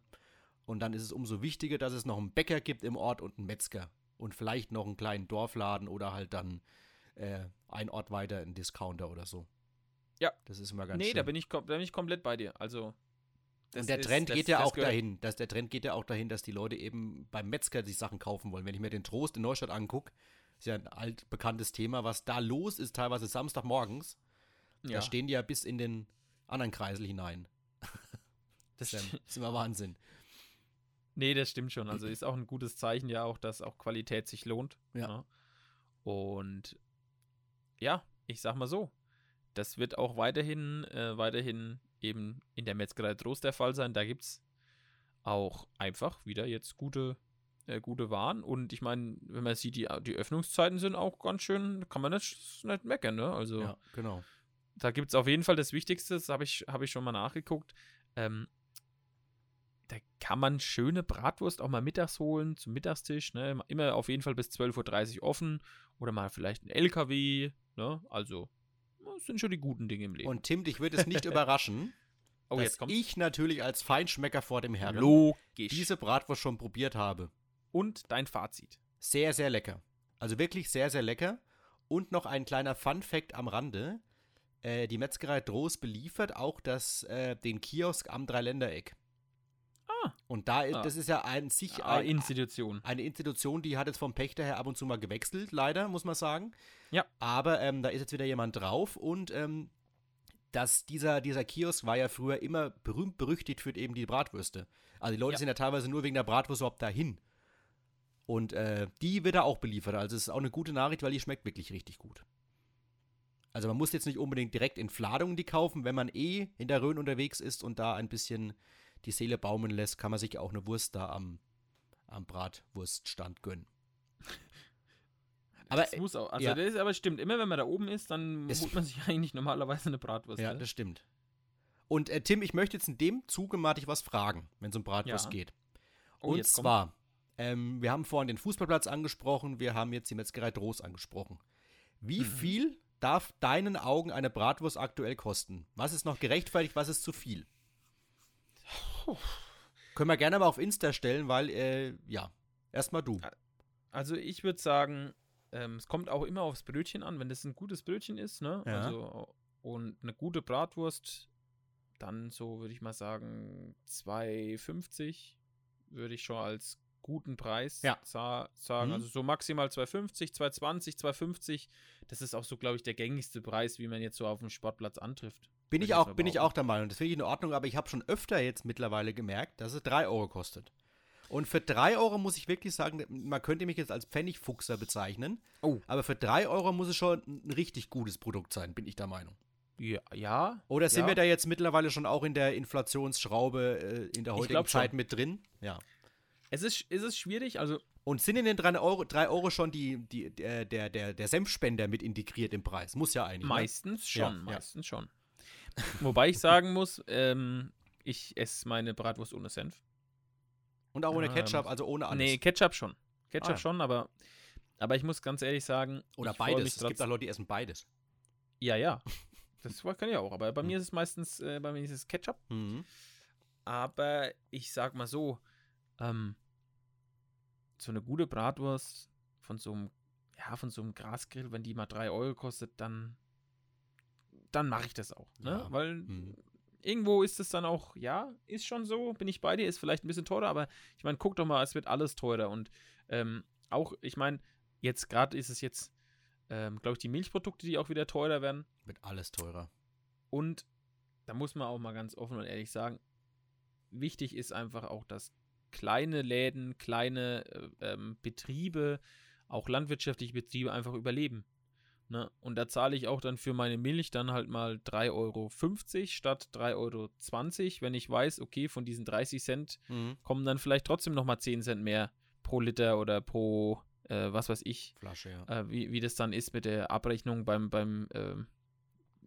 Und dann ist es umso wichtiger, dass es noch einen Bäcker gibt im Ort und einen Metzger. Und vielleicht noch einen kleinen Dorfladen oder halt dann äh, ein Ort weiter ein Discounter oder so. Ja. Das ist immer ganz nee, schön. da bin, ich, kom- da bin ich komplett bei dir. Also, das und der ist- Trend das- geht ja auch dahin, dass der Trend geht ja auch dahin, dass die Leute eben beim Metzger sich Sachen kaufen wollen. Wenn ich mir den Trost in Neustadt angucke, ist ja ein altbekanntes Thema, was da los ist, teilweise Samstagmorgens. Ja, Da stehen die ja bis in den anderen Kreisel hinein. das ist immer Wahnsinn. Nee, das stimmt schon. Also ist auch ein gutes Zeichen ja auch, dass auch Qualität sich lohnt. Ja. ne? Und ja, ich sag mal so, das wird auch weiterhin, äh, weiterhin eben in der Metzgerei Trost der Fall sein. Da gibt es auch einfach wieder jetzt gute, äh, gute Waren. Und ich meine, wenn man sieht, die, die Öffnungszeiten sind auch ganz schön, kann man nicht, nicht meckern, ne? Also Ja, genau. da gibt es auf jeden Fall das Wichtigste, das habe ich, hab ich schon mal nachgeguckt. Ähm, da kann man schöne Bratwurst auch mal mittags holen, zum Mittagstisch. Ne? Immer auf jeden Fall bis 12.30 Uhr offen. Oder mal vielleicht ein LKW. Ne? Also, das sind schon die guten Dinge im Leben. Und Tim, dich würde es nicht überraschen, oh, dass ich natürlich als Feinschmecker vor dem Herrn logisch. diese Bratwurst schon probiert habe. Und dein Fazit. Sehr, sehr lecker. Also wirklich sehr, sehr lecker. Und noch ein kleiner Fun-Fact am Rande. Äh, die Metzgerei Droß beliefert auch das, äh, den Kiosk am Dreiländereck. Ah. Und da, Ah. das ist ja an sich Ah, ein, Institution. eine Institution, die hat jetzt vom Pächter her ab und zu mal gewechselt, leider, muss man sagen. Ja. Aber ähm, da ist jetzt wieder jemand drauf und ähm, das, dieser, dieser Kiosk war ja früher immer berühmt berüchtigt für eben die Bratwürste. Also die Leute Ja. sind ja teilweise nur wegen der Bratwurst überhaupt dahin. Und äh, die wird da auch beliefert. Also es ist auch eine gute Nachricht, weil die schmeckt wirklich richtig gut. Also man muss jetzt nicht unbedingt direkt in Fladungen die kaufen. Wenn man eh in der Rhön unterwegs ist und da ein bisschen die Seele baumeln lässt, kann man sich auch eine Wurst da am, am Bratwurststand gönnen. Aber das muss auch. Also, ja. das ist aber stimmt. Immer wenn man da oben ist, dann Es- holt man sich eigentlich normalerweise eine Bratwurst. Ja, ne? das stimmt. Und äh, Tim, ich möchte jetzt in dem Zuge mal dich was fragen, wenn es um Bratwurst Ja. geht. Oh, Und zwar, ähm, wir haben vorhin den Fußballplatz angesprochen, wir haben jetzt die Metzgerei Droß angesprochen. Wie Mhm. viel darf deinen Augen eine Bratwurst aktuell kosten? Was ist noch gerechtfertigt, was ist zu viel? Können wir gerne mal auf Insta stellen, weil, äh, ja, erstmal du. Also ich würde sagen, ähm, es kommt auch immer aufs Brötchen an, wenn das ein gutes Brötchen ist, ne? Ja. Also und eine gute Bratwurst, dann so würde ich mal sagen 2,50 würde ich schon als guten Preis Ja. sa sagen. Mhm. Also so maximal 2,50, 2,20, 2,50. Das ist auch so, glaube ich, der gängigste Preis, wie man jetzt so auf dem Sportplatz antrifft. Bin ich auch, bin ich auch der Meinung. Das finde ich in Ordnung, aber ich habe schon öfter jetzt mittlerweile gemerkt, dass es 3 Euro kostet. Und für 3 Euro muss ich wirklich sagen, man könnte mich jetzt als Pfennigfuchser bezeichnen, Oh. aber für 3 Euro muss es schon ein richtig gutes Produkt sein, bin ich der Meinung. Ja, ja. Oder sind ja. wir da jetzt mittlerweile schon auch in der Inflationsschraube äh, in der heutigen glaub schon. Zeit mit drin? Ja. Es ist, es ist schwierig, also Und sind in den 3 Euro, drei Euro schon die, die, der, der, der, der Senfspender mit integriert im Preis? Muss ja eigentlich. Ne? meistens schon, Ja, ja. meistens schon. Wobei ich sagen muss, ähm, ich esse meine Bratwurst ohne Senf. Und auch ohne Ähm, Ketchup, also ohne alles. Nee, Ketchup schon. Ketchup Ah, ja. schon, aber, aber ich muss ganz ehrlich sagen, Oder beides. Es gibt auch Leute, die essen beides. Ja, ja. Das kann ich auch, aber bei Hm. mir ist es meistens, äh, bei mir ist es Ketchup. Mhm. Aber ich sag mal so, ähm, so eine gute Bratwurst von so einem, ja, von so einem Grasgrill, wenn die mal 3 Euro kostet, dann, dann mache ich das auch. Ne? Ja. Weil Mhm. irgendwo ist es dann auch, ja, ist schon so, bin ich bei dir, ist vielleicht ein bisschen teurer, aber ich meine, guck doch mal, es wird alles teurer und ähm, auch, ich meine, jetzt gerade ist es jetzt, ähm, glaube ich, die Milchprodukte, die auch wieder teurer werden. Wird alles teurer. Und da muss man auch mal ganz offen und ehrlich sagen, wichtig ist einfach auch, dass kleine Läden, kleine äh, ähm, Betriebe, auch landwirtschaftliche Betriebe einfach überleben. Ne? Und da zahle ich auch dann für meine Milch dann halt mal 3,50 Euro statt 3,20 Euro, wenn ich weiß, okay, von diesen 30 Cent Mhm. kommen dann vielleicht trotzdem nochmal 10 Cent mehr pro Liter oder pro, äh, was weiß ich, Flasche, ja. äh, wie, wie das dann ist mit der Abrechnung beim, beim ähm,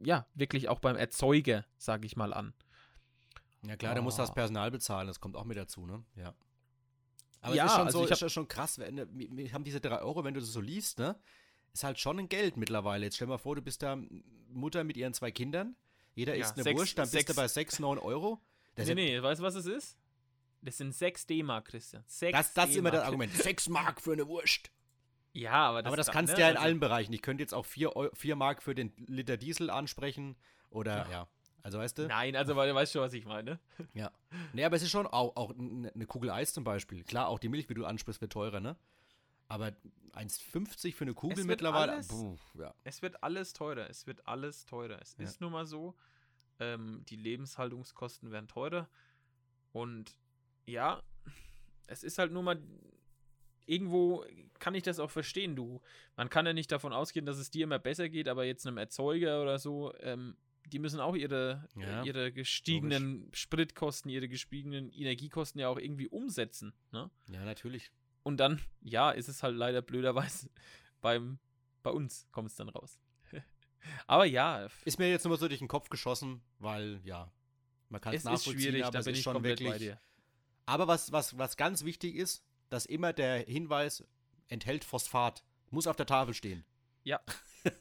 ja, wirklich auch beim Erzeuger, sage ich mal an. Ja klar, der muss das Oh. Personal bezahlen, das kommt auch mit dazu, ne? Ja. Aber Ja, es ist schon also so, ich ist ja schon krass, wenn, ne, wir haben diese 3 Euro, wenn du das so liest, ne? Ist halt schon ein Geld mittlerweile. Jetzt stell mal vor, du bist da Mutter mit ihren zwei Kindern, jeder Ja, isst eine sechs- Wurst, dann bist du sechs- bei 6, 9 Euro. Das, nee, nee, weißt du, was es ist? Das sind 6 D-Mark, Christian. 6 das, das ist immer das. Argument. 6 Mark für eine Wurst. Ja, aber das, Aber das da- kannst ne, du ja in also- allen Bereichen. Ich könnte jetzt auch 4, Eu 4 Mark für den Liter Diesel ansprechen. Oder Ja. ja. Also weißt du? Nein, also weil du weißt schon, was ich meine. Ja. Nee, aber es ist schon auch, auch n- eine Kugel Eis zum Beispiel. Klar, auch die Milch, wie du ansprichst, wird teurer, ne? Aber 1,50 für eine Kugel mittlerweile. alles- Puh, ja. Es wird alles teurer. Es wird alles teurer. Es Ja. ist nun mal so. Ähm, die Lebenshaltungskosten werden teurer. Und ja, es ist halt nur mal. Irgendwo kann ich das auch verstehen, du. Man kann ja nicht davon ausgehen, dass es dir immer besser geht, aber jetzt einem Erzeuger oder so, ähm, die müssen auch ihre, Ja, ihre gestiegenen Spritkosten, ihre gestiegenen Energiekosten ja auch irgendwie umsetzen. Ne? ja, natürlich. Und dann, ja, ist es halt leider blöderweise beim, bei uns kommt es dann raus. Aber ja, Ist mir jetzt nur mal so durch den Kopf geschossen, weil, ja, man kann es es ist nachvollziehen, schwierig, aber da bin ist ich schon wirklich. bei dir. Aber was, was, was ganz wichtig ist, dass immer der Hinweis enthält Phosphat. Muss auf der Tafel stehen. Ja.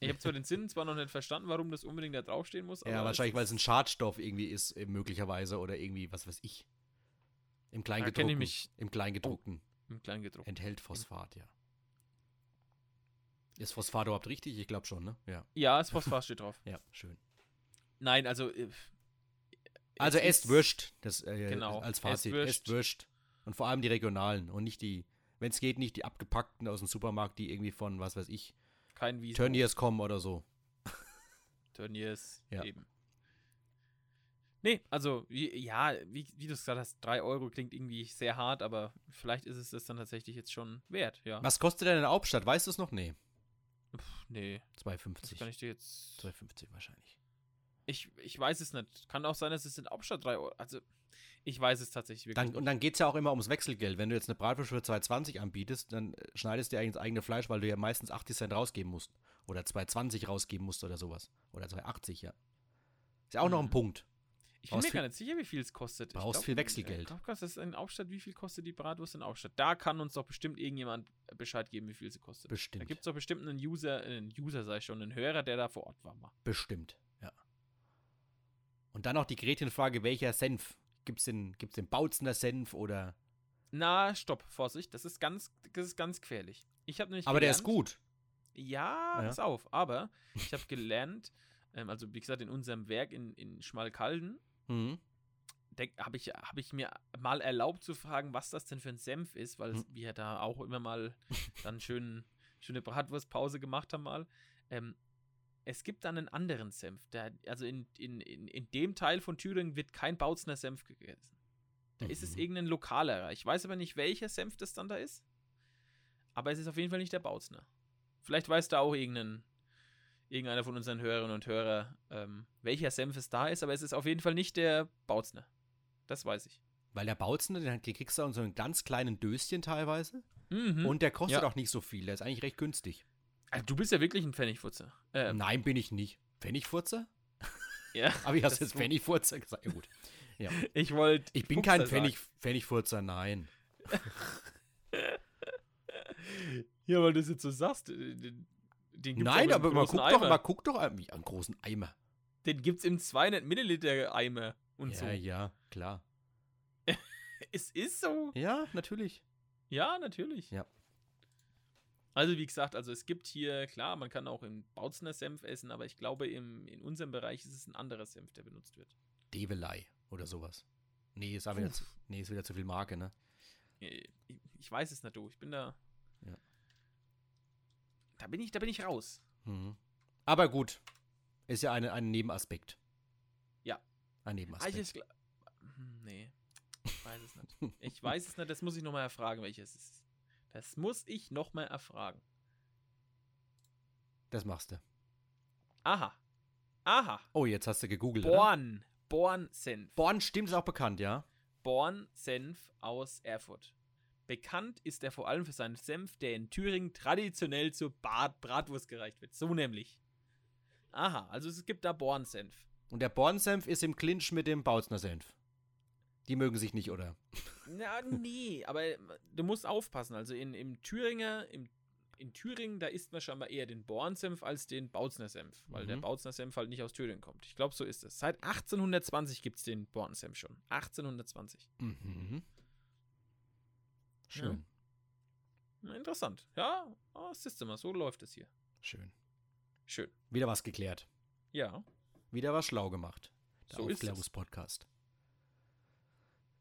ich habe zwar den Sinn zwar noch nicht verstanden, warum das unbedingt da draufstehen muss, aber Ja, wahrscheinlich, weil es ein Schadstoff irgendwie ist, möglicherweise, oder irgendwie, was weiß ich. Im Kleingedruckten. mich- Im Kleingedruckten im Kleingedruckt. enthält Phosphat, ja. Ist Phosphat überhaupt richtig? Ich glaube schon, ne? Ja. Ja, das Phosphat steht drauf. Ja, schön. Nein, also. äh, Also es esst das äh, Genau, als Fazit. Esst Würst. Und vor allem die regionalen und nicht die, wenn es geht, nicht die abgepackten aus dem Supermarkt, die irgendwie von, was weiß ich, Kein Wiesen. Turniers kommen oder so. Turniers. Ja. Eben. Nee, also, wie, ja, wie, wie du es gesagt hast, 3 Euro klingt irgendwie sehr hart, aber vielleicht ist es das dann tatsächlich jetzt schon wert, ja. Was kostet denn eine Hauptstadt? Weißt du es noch? Nee. Pff, nee, das 2,50. kann ich dir jetzt. 2,50 wahrscheinlich. Ich, ich weiß es nicht. Kann auch sein, dass es in Hauptstadt 3 Euro. Also, ich weiß es tatsächlich wirklich Dann, und dann geht es ja auch immer ums Wechselgeld. Wenn du jetzt eine Bratwurst für 2,20 anbietest, dann äh, schneidest du ja ins eigene Fleisch, weil du ja meistens 80 Cent rausgeben musst. Oder 2,20 rausgeben musst oder sowas. Oder 2,80, ja. Ist ja auch noch ein Mhm. Punkt. Ich bin mir gar nicht sicher, wie viel es kostet. Brauchst viel Wechselgeld. Kostet es in Aufstadt, wie viel kostet die Bratwurst in Aufstadt? Da kann uns doch bestimmt irgendjemand Bescheid geben, wie viel sie kostet. Da Bestimmt. gibt es doch bestimmt einen User, äh, einen User, sag ich schon, einen Hörer, der da vor Ort war. Mal. Bestimmt, ja. Und dann noch die Gretchenfrage, welcher Senf? Gibt es den, gibt's den Bautzner Senf oder. Na, stopp, Vorsicht, das ist ganz, das ist ganz gefährlich. Ich habe nämlich Aber der ist gelernt- gut. Ja, Ja. pass auf, aber ich habe gelernt, ähm, also wie gesagt, in unserem Werk in, in Schmalkalden, Mhm. habe ich, hab ich mir mal erlaubt zu fragen, was das denn für ein Senf ist, weil es- Hm. wir da auch immer mal dann schön, schöne Bratwurstpause gemacht haben mal. Ähm, es gibt dann einen anderen Senf. Der, also in, in, in, in dem Teil von Thüringen wird kein Bautzner Senf gegessen. Da ist es Mhm. irgendein lokalerer. Ich weiß aber nicht, welcher Senf das dann da ist. Aber es ist auf jeden Fall nicht der Bautzner. Vielleicht weiß da auch irgendein, irgendeiner von unseren Hörerinnen und Hörern, ähm, welcher Senf es da ist, aber es ist auf jeden Fall nicht der Bautzner. Das weiß ich. Weil der Bautzen, den kriegst du in so einem ganz kleinen Döschen teilweise. Mhm. Und der kostet Ja. auch nicht so viel. Der ist eigentlich recht günstig. Also, du bist ja wirklich ein Pfennigfutzer. Ähm, Nein, bin ich nicht. Pfennigfurzer? ja. Aber ich hast jetzt Pfennigfurzer gesagt. Ja, gut. Ich wollte. Ich bin kein Pfennig, Pfennigfurzer, nein. Ja, weil du das jetzt so sagst. äh, Den, den gibt's nein, aber man guckt doch, Eimer. man guckt doch an- wie einen großen Eimer. Den gibt's im 200 Milliliter Eimer und ja, so. ja, klar. Es ist so. Ja, natürlich. Ja, natürlich. Ja. Also wie gesagt, also es gibt hier, klar, man kann auch im Bautzner Senf essen, aber ich glaube, im, in unserem Bereich ist es ein anderer Senf, der benutzt wird. Develei oder sowas. Nee, ist, wieder zu, nee, ist wieder zu viel Marke, ne? Ich, ich weiß es nicht, du. Ich bin da. Ja. Da bin ich, da bin ich raus. Mhm. Aber gut. Ist ja eine, ein Nebenaspekt. Ja. Ein Ah, Nebenaspekt. ich gla- Hm, nee. Ich weiß es nicht. Ich weiß es nicht, das muss ich nochmal erfragen, welches es ist. Das muss ich nochmal erfragen. Das machst du. Aha. Aha. Oh, jetzt hast du gegoogelt. oder? Born. Born-Senf. Born stimmt, ist auch bekannt, ja? Born-Senf aus Erfurt. Bekannt ist er vor allem für seinen Senf, der in Thüringen traditionell zur Brat Bratwurst gereicht wird. So nämlich. Aha, also es gibt da Born-Senf. Und der Born-Senf ist im Clinch mit dem Bautzner Senf. Die mögen sich nicht, oder? Na, nee, aber du musst aufpassen. Also in, im Thüringer, im, in Thüringen, da isst man scheinbar eher den Bornsenf als den Bautzner Senf, weil Mhm. der Bautzner Senf halt nicht aus Thüringen kommt. Ich glaube, so ist es. Seit 1820 gibt es den Bornsenf schon. 1820. Mhm. Schön, Na, Interessant. Ja, oh, siehst du mal, so läuft es hier. schön. Schön. Wieder was geklärt. Ja, Wieder was schlau gemacht. Der So. Aufklärungspodcast.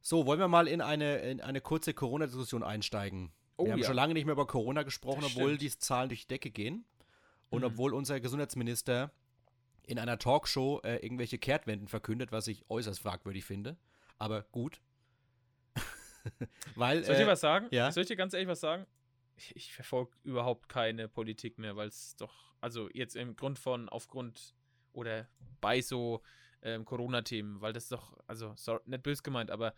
So, wollen wir mal in eine, in eine kurze Corona-Diskussion einsteigen? Oh wir haben ja. schon lange nicht mehr über Corona gesprochen, Das obwohl stimmt. die Zahlen durch die Decke gehen. Und Mhm. obwohl unser Gesundheitsminister in einer Talkshow äh, irgendwelche Kehrtwenden verkündet, was ich äußerst fragwürdig finde. Aber gut. Weil, Soll ich dir äh, was sagen? ja. Soll ich dir ganz ehrlich was sagen? Ich, ich verfolge überhaupt keine Politik mehr, weil es doch, also jetzt im Grund von, aufgrund oder bei so ähm, Corona-Themen, weil das doch, also sorry, nicht böse gemeint, aber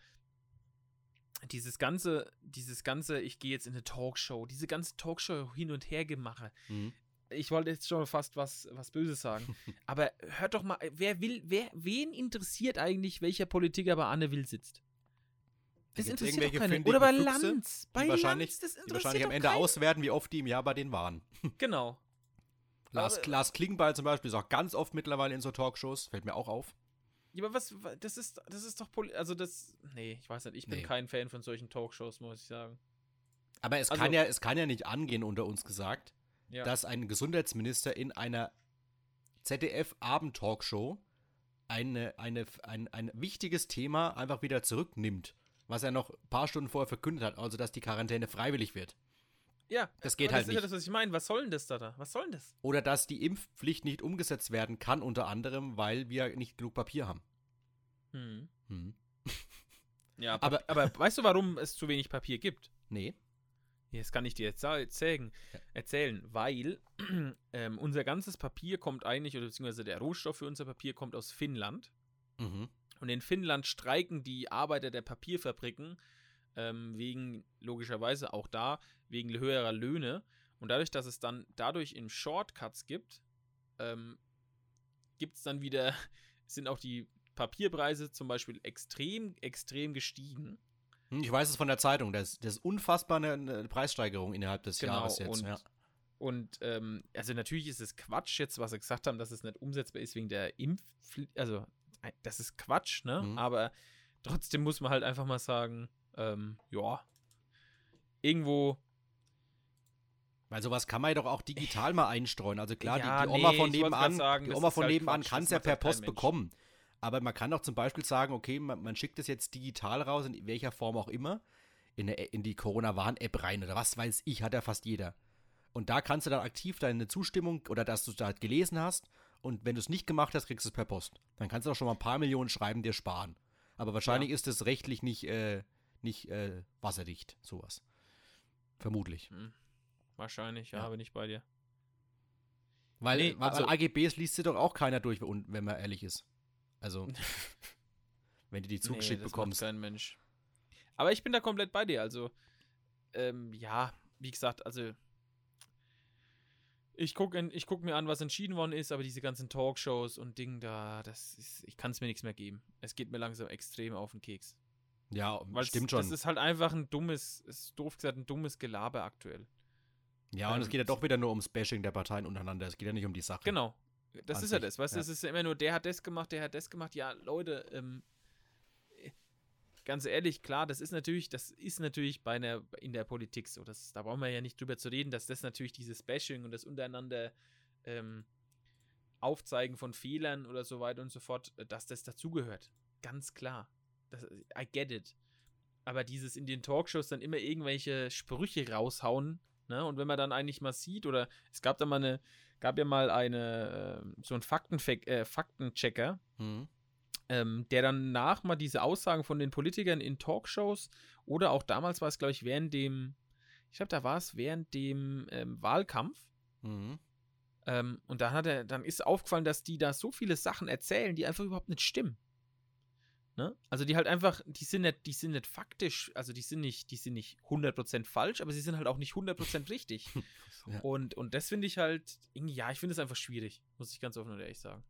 dieses ganze, dieses ganze, ich gehe jetzt in eine Talkshow, diese ganze Talkshow hin und her gemache. mhm. Ich wollte jetzt schon fast was, was Böses sagen. aber hört doch mal, wer will, wer, wen interessiert eigentlich, welcher Politiker bei Anne Will sitzt? Das interessiert doch keinen. Oder bei Füchse, Lanz. Bei wahrscheinlich, Lanz, das die interessiert wahrscheinlich am Ende keinen. auswerten, wie oft die im Jahr bei denen waren. Genau. Lars, Lars Klingbeil zum Beispiel ist auch ganz oft mittlerweile in so Talkshows, fällt mir auch auf. Ja, aber was, wa- das ist, das ist doch, also das, nee, ich weiß nicht, ich bin Nee. kein Fan von solchen Talkshows, muss ich sagen. Aber es, Also- kann ja, es kann ja nicht angehen, unter uns gesagt, Ja. dass ein Gesundheitsminister in einer ZDF-Abend-Talkshow eine, eine, ein, ein wichtiges Thema einfach wieder zurücknimmt, was er noch ein paar Stunden vorher verkündet hat, also dass die Quarantäne freiwillig wird. Ja, das geht halt Das ist ja nicht. das, was ich meine. Was soll denn das da, da? Was soll denn das? Oder dass die Impfpflicht nicht umgesetzt werden kann, unter anderem, weil wir nicht genug Papier haben. Hm. Hm. Ja, Aber- aber, weißt du, warum es zu wenig Papier gibt? Nee. Jetzt kann ich dir jetzt erzählen, erzählen weil ähm, unser ganzes Papier kommt eigentlich, oder beziehungsweise der Rohstoff für unser Papier kommt aus Finnland. Mhm. Und in Finnland streiken die Arbeiter der Papierfabriken ähm, wegen, logischerweise auch da, wegen höherer Löhne. Und dadurch, dass es dann dadurch in Shortcuts gibt, ähm, gibt es dann wieder, sind auch die Papierpreise zum Beispiel extrem, extrem gestiegen. Hm, Ich weiß es von der Zeitung. Das, das ist unfassbar eine, Preissteigerung innerhalb des Genau, Jahres jetzt. und- ja. Und ähm, also natürlich ist es Quatsch jetzt, was sie gesagt haben, dass es nicht umsetzbar ist wegen der Impfpflicht. Also das ist Quatsch, ne? Mhm. Aber trotzdem muss man halt einfach mal sagen, ähm, ja, irgendwo, Weil sowas kann man ja doch auch digital mal einstreuen. Also klar, Ja, die, die Oma nee, von nebenan, sagen, die Oma von halt nebenan kann es ja per halt Post bekommen. Aber man kann doch zum Beispiel sagen, okay, man, man schickt es jetzt digital raus, in welcher Form auch immer, in, eine, in die Corona-Warn-App rein oder was weiß ich, hat ja fast jeder. Und da kannst du dann aktiv deine Zustimmung oder dass du es da halt gelesen hast und wenn du es nicht gemacht hast, kriegst du es per Post. Dann kannst du doch schon mal ein paar Millionen Schreiben dir sparen. Aber wahrscheinlich ist es rechtlich nicht, äh, nicht äh, wasserdicht, sowas. Vermutlich. hm, wahrscheinlich, ja, Ja. bin ich bei dir. Weil, Nee, weil also- AGBs liest sie doch auch keiner durch, wenn man ehrlich ist. Also, wenn du die zugeschickt das macht bekommst. kein Mensch. Aber ich bin da komplett bei dir. Also, ähm, ja, wie gesagt, also ich gucke ich guck mir an, was entschieden worden ist, aber diese ganzen Talkshows und Ding da, das ist, ich kann es mir nichts mehr geben. Es geht mir langsam extrem auf den Keks. Ja, Weil's- stimmt schon. Das ist halt einfach ein dummes, ist doof gesagt, ein dummes Gelaber aktuell. Ja, und es ähm, geht ja doch wieder nur ums Bashing der Parteien untereinander. Es geht ja nicht um die Sache. Genau. Das An ist ja das, weißt du, ja. es ist ja immer nur, der hat das gemacht, der hat das gemacht. Ja, Leute, ähm, äh, ganz ehrlich, klar, das ist natürlich, das ist natürlich bei einer, in der Politik so. Das, da brauchen wir ja nicht drüber zu reden, dass das natürlich dieses Bashing und das untereinander ähm, Aufzeigen von Fehlern oder so weiter und so fort, dass das dazugehört. Ganz klar. Das, I get it. Aber dieses in den Talkshows dann immer irgendwelche Sprüche raushauen, ne? Und wenn man dann eigentlich mal sieht, oder es gab da mal eine, gab ja mal eine, äh, so ein Faktenfek äh, Faktenchecker, Mhm. ähm, der dann nach mal diese Aussagen von den Politikern in Talkshows oder auch damals war es, glaube ich, während dem, ich glaube, da war es während dem ähm, Wahlkampf, Mhm. ähm, und dann hat er, dann ist aufgefallen, dass die da so viele Sachen erzählen, die einfach überhaupt nicht stimmen. Ne? Also die halt einfach, die sind nicht, die sind nicht faktisch, also die sind nicht, die sind nicht 100% falsch, aber sie sind halt auch nicht 100% richtig. Ja. Und, und das finde ich halt, ja, ich finde es einfach schwierig, muss ich ganz offen und ehrlich sagen.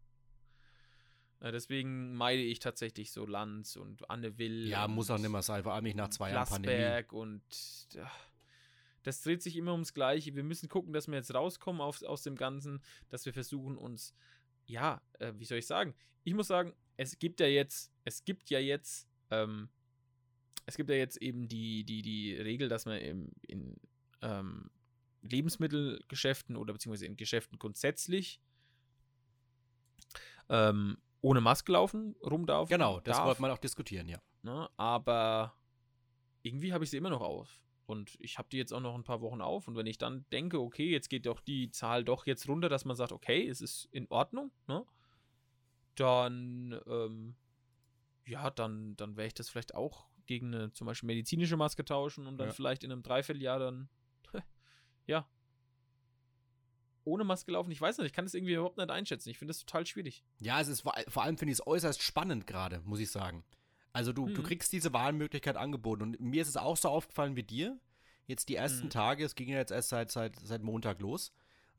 Äh, deswegen meide ich tatsächlich so Lanz und Anne Will. Ja, muss auch nicht mehr sein, vor allem nicht nach zwei Jahren Pandemie. Und das dreht sich immer ums Gleiche. Wir müssen gucken, dass wir jetzt rauskommen auf, aus dem Ganzen, dass wir versuchen uns, ja, äh, wie soll ich sagen? Ich muss sagen, es gibt ja jetzt, es gibt ja jetzt, ähm, es gibt ja jetzt eben die, die, die Regel, dass man im, in ähm, Lebensmittelgeschäften oder beziehungsweise in Geschäften grundsätzlich ähm, ohne Maske laufen, rum darf. Genau, das darf. wollte man auch diskutieren, ja. Ne? Aber irgendwie habe ich sie immer noch auf. Und ich habe die jetzt auch noch ein paar Wochen auf. Und wenn ich dann denke, okay, jetzt geht doch die Zahl doch jetzt runter, dass man sagt, okay, es ist in Ordnung, ne? Dann, ähm, ja, dann, dann werde ich das vielleicht auch gegen eine zum Beispiel medizinische Maske tauschen und dann Ja. vielleicht in einem Dreivierteljahr dann, ja, ohne Maske laufen. Ich weiß nicht, ich kann das irgendwie überhaupt nicht einschätzen. Ich finde das total schwierig. Ja, es ist vor allem finde ich es äußerst spannend gerade, muss ich sagen. Also du, du Mhm. kriegst diese Wahlmöglichkeit angeboten und mir ist es auch so aufgefallen wie dir. Jetzt die ersten Mhm. Tage, es ging ja jetzt erst seit, seit, seit Montag los.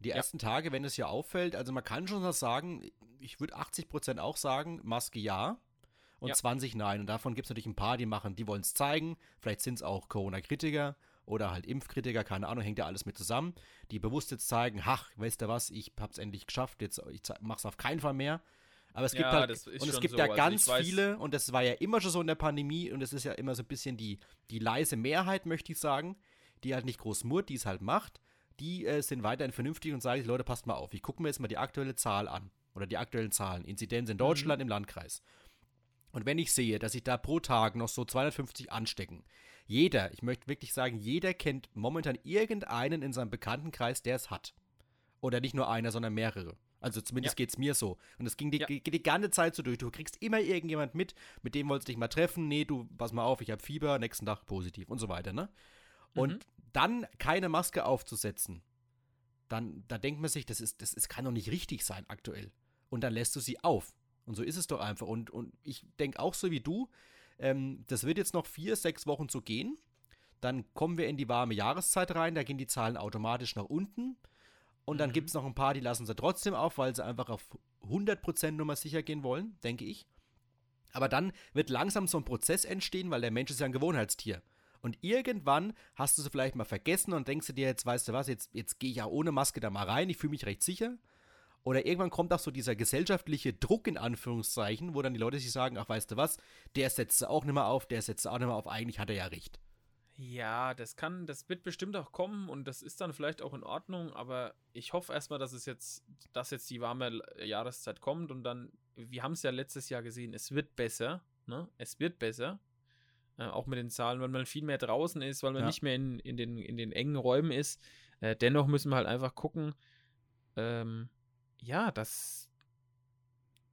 Die Ja. ersten Tage, wenn es hier auffällt, also man kann schon was sagen, ich würde 80% auch sagen, Maske ja und Ja. 20 nein. Und davon gibt es natürlich ein paar, die machen, die wollen es zeigen. Vielleicht sind es auch Corona-Kritiker oder halt Impfkritiker, keine Ahnung, hängt ja alles mit zusammen. Die bewusst jetzt zeigen, ach, weißt du was, ich hab's endlich geschafft, jetzt ich mach's auf keinen Fall mehr. Aber es gibt Ja, halt, das ist und es gibt so. ja Also ganz weiß- viele, und das war ja immer schon so in der Pandemie, und es ist ja immer so ein bisschen die, die leise Mehrheit, möchte ich sagen, die halt nicht groß murrt, die es halt macht, die äh, sind weiterhin vernünftig und sagen, Leute, passt mal auf, ich gucke mir jetzt mal die aktuelle Zahl an. Oder die aktuellen Zahlen, Inzidenz in Deutschland im Landkreis. Und wenn ich sehe, dass sich da pro Tag noch so 250 anstecken, jeder, ich möchte wirklich sagen, jeder kennt momentan irgendeinen in seinem Bekanntenkreis, der es hat. Oder nicht nur einer, sondern mehrere. Also zumindest Ja. geht es mir so. Und es ging die, Ja. geht die ganze Zeit so durch. Du kriegst immer irgendjemand mit, mit dem wolltest du dich mal treffen. Nee, du, pass mal auf, ich habe Fieber, nächsten Tag positiv und so weiter, ne? Und Mhm. Dann keine Maske aufzusetzen, dann, da denkt man sich, das, ist, das ist, kann doch nicht richtig sein aktuell. Und dann lässt du sie auf. Und so ist es doch einfach. Und, und ich denke auch so wie du, ähm, das wird jetzt noch vier, sechs Wochen so gehen. Dann kommen wir in die warme Jahreszeit rein, da gehen die Zahlen automatisch nach unten. Und dann Mhm. gibt es noch ein paar, die lassen sie trotzdem auf, weil sie einfach auf 100% Nummer sicher gehen wollen, denke ich. Aber dann wird langsam so ein Prozess entstehen, weil der Mensch ist ja ein Gewohnheitstier. Und irgendwann hast du sie vielleicht mal vergessen und denkst du dir, jetzt weißt du was, jetzt, jetzt gehe ich ja ohne Maske da mal rein, ich fühle mich recht sicher. Oder irgendwann kommt auch so dieser gesellschaftliche Druck in Anführungszeichen, wo dann die Leute sich sagen, ach weißt du was, der setzt auch nicht mehr auf, der setzt auch nicht mehr auf, eigentlich hat er ja recht. Ja, das kann, das wird bestimmt auch kommen und das ist dann vielleicht auch in Ordnung, aber ich hoffe erstmal, dass es jetzt, dass jetzt die warme Jahreszeit kommt und dann, wir haben es ja letztes Jahr gesehen, es wird besser, ne? Es wird besser. Äh, auch mit den Zahlen, weil man viel mehr draußen ist, weil man Ja. nicht mehr in, in, den, in den engen Räumen ist. Äh, dennoch müssen wir halt einfach gucken, ähm, ja, dass,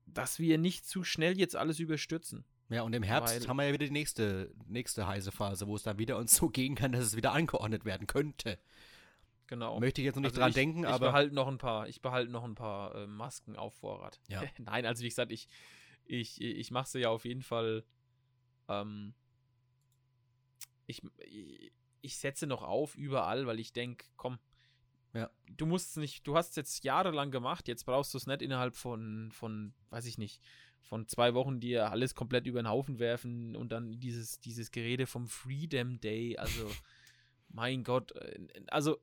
dass wir nicht zu schnell jetzt alles überstürzen. Ja, und im Herbst Weil- haben wir ja wieder die nächste, nächste heiße Phase, wo es dann wieder uns so gehen kann, dass es wieder angeordnet werden könnte. genau. Möchte ich jetzt noch nicht Also dran ich, denken, ich aber behalte noch ein paar, ich behalte noch ein paar äh, Masken auf Vorrat. Ja. Nein, also wie gesagt, ich, ich, ich mache sie ja auf jeden Fall. Ähm, ich, ich, setze noch auf überall, weil ich denke, komm, Ja. du musst es nicht, du hast es jetzt jahrelang gemacht, jetzt brauchst du es nicht innerhalb von, von, weiß ich nicht, von zwei Wochen dir alles komplett über den Haufen werfen und dann dieses, dieses Gerede vom Freedom Day, also mein Gott, äh, also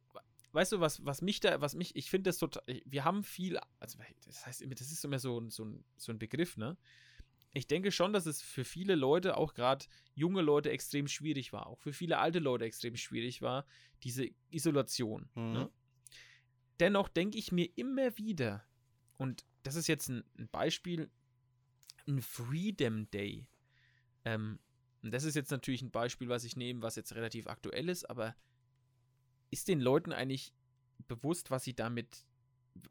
weißt du, was, was mich da, was mich, ich finde das total, wir haben viel, also das heißt, immer- das ist immer so, so, ein, so ein Begriff, ne? Ich denke schon, dass es für viele Leute, auch gerade junge Leute, extrem schwierig war, auch für viele alte Leute extrem schwierig war, diese Isolation. Mhm. Ne? Dennoch denke ich mir immer wieder, und das ist jetzt ein, ein Beispiel, ein Freedom Day. Ähm, und das ist jetzt natürlich ein Beispiel, was ich nehme, was jetzt relativ aktuell ist, aber ist den Leuten eigentlich bewusst, was sie damit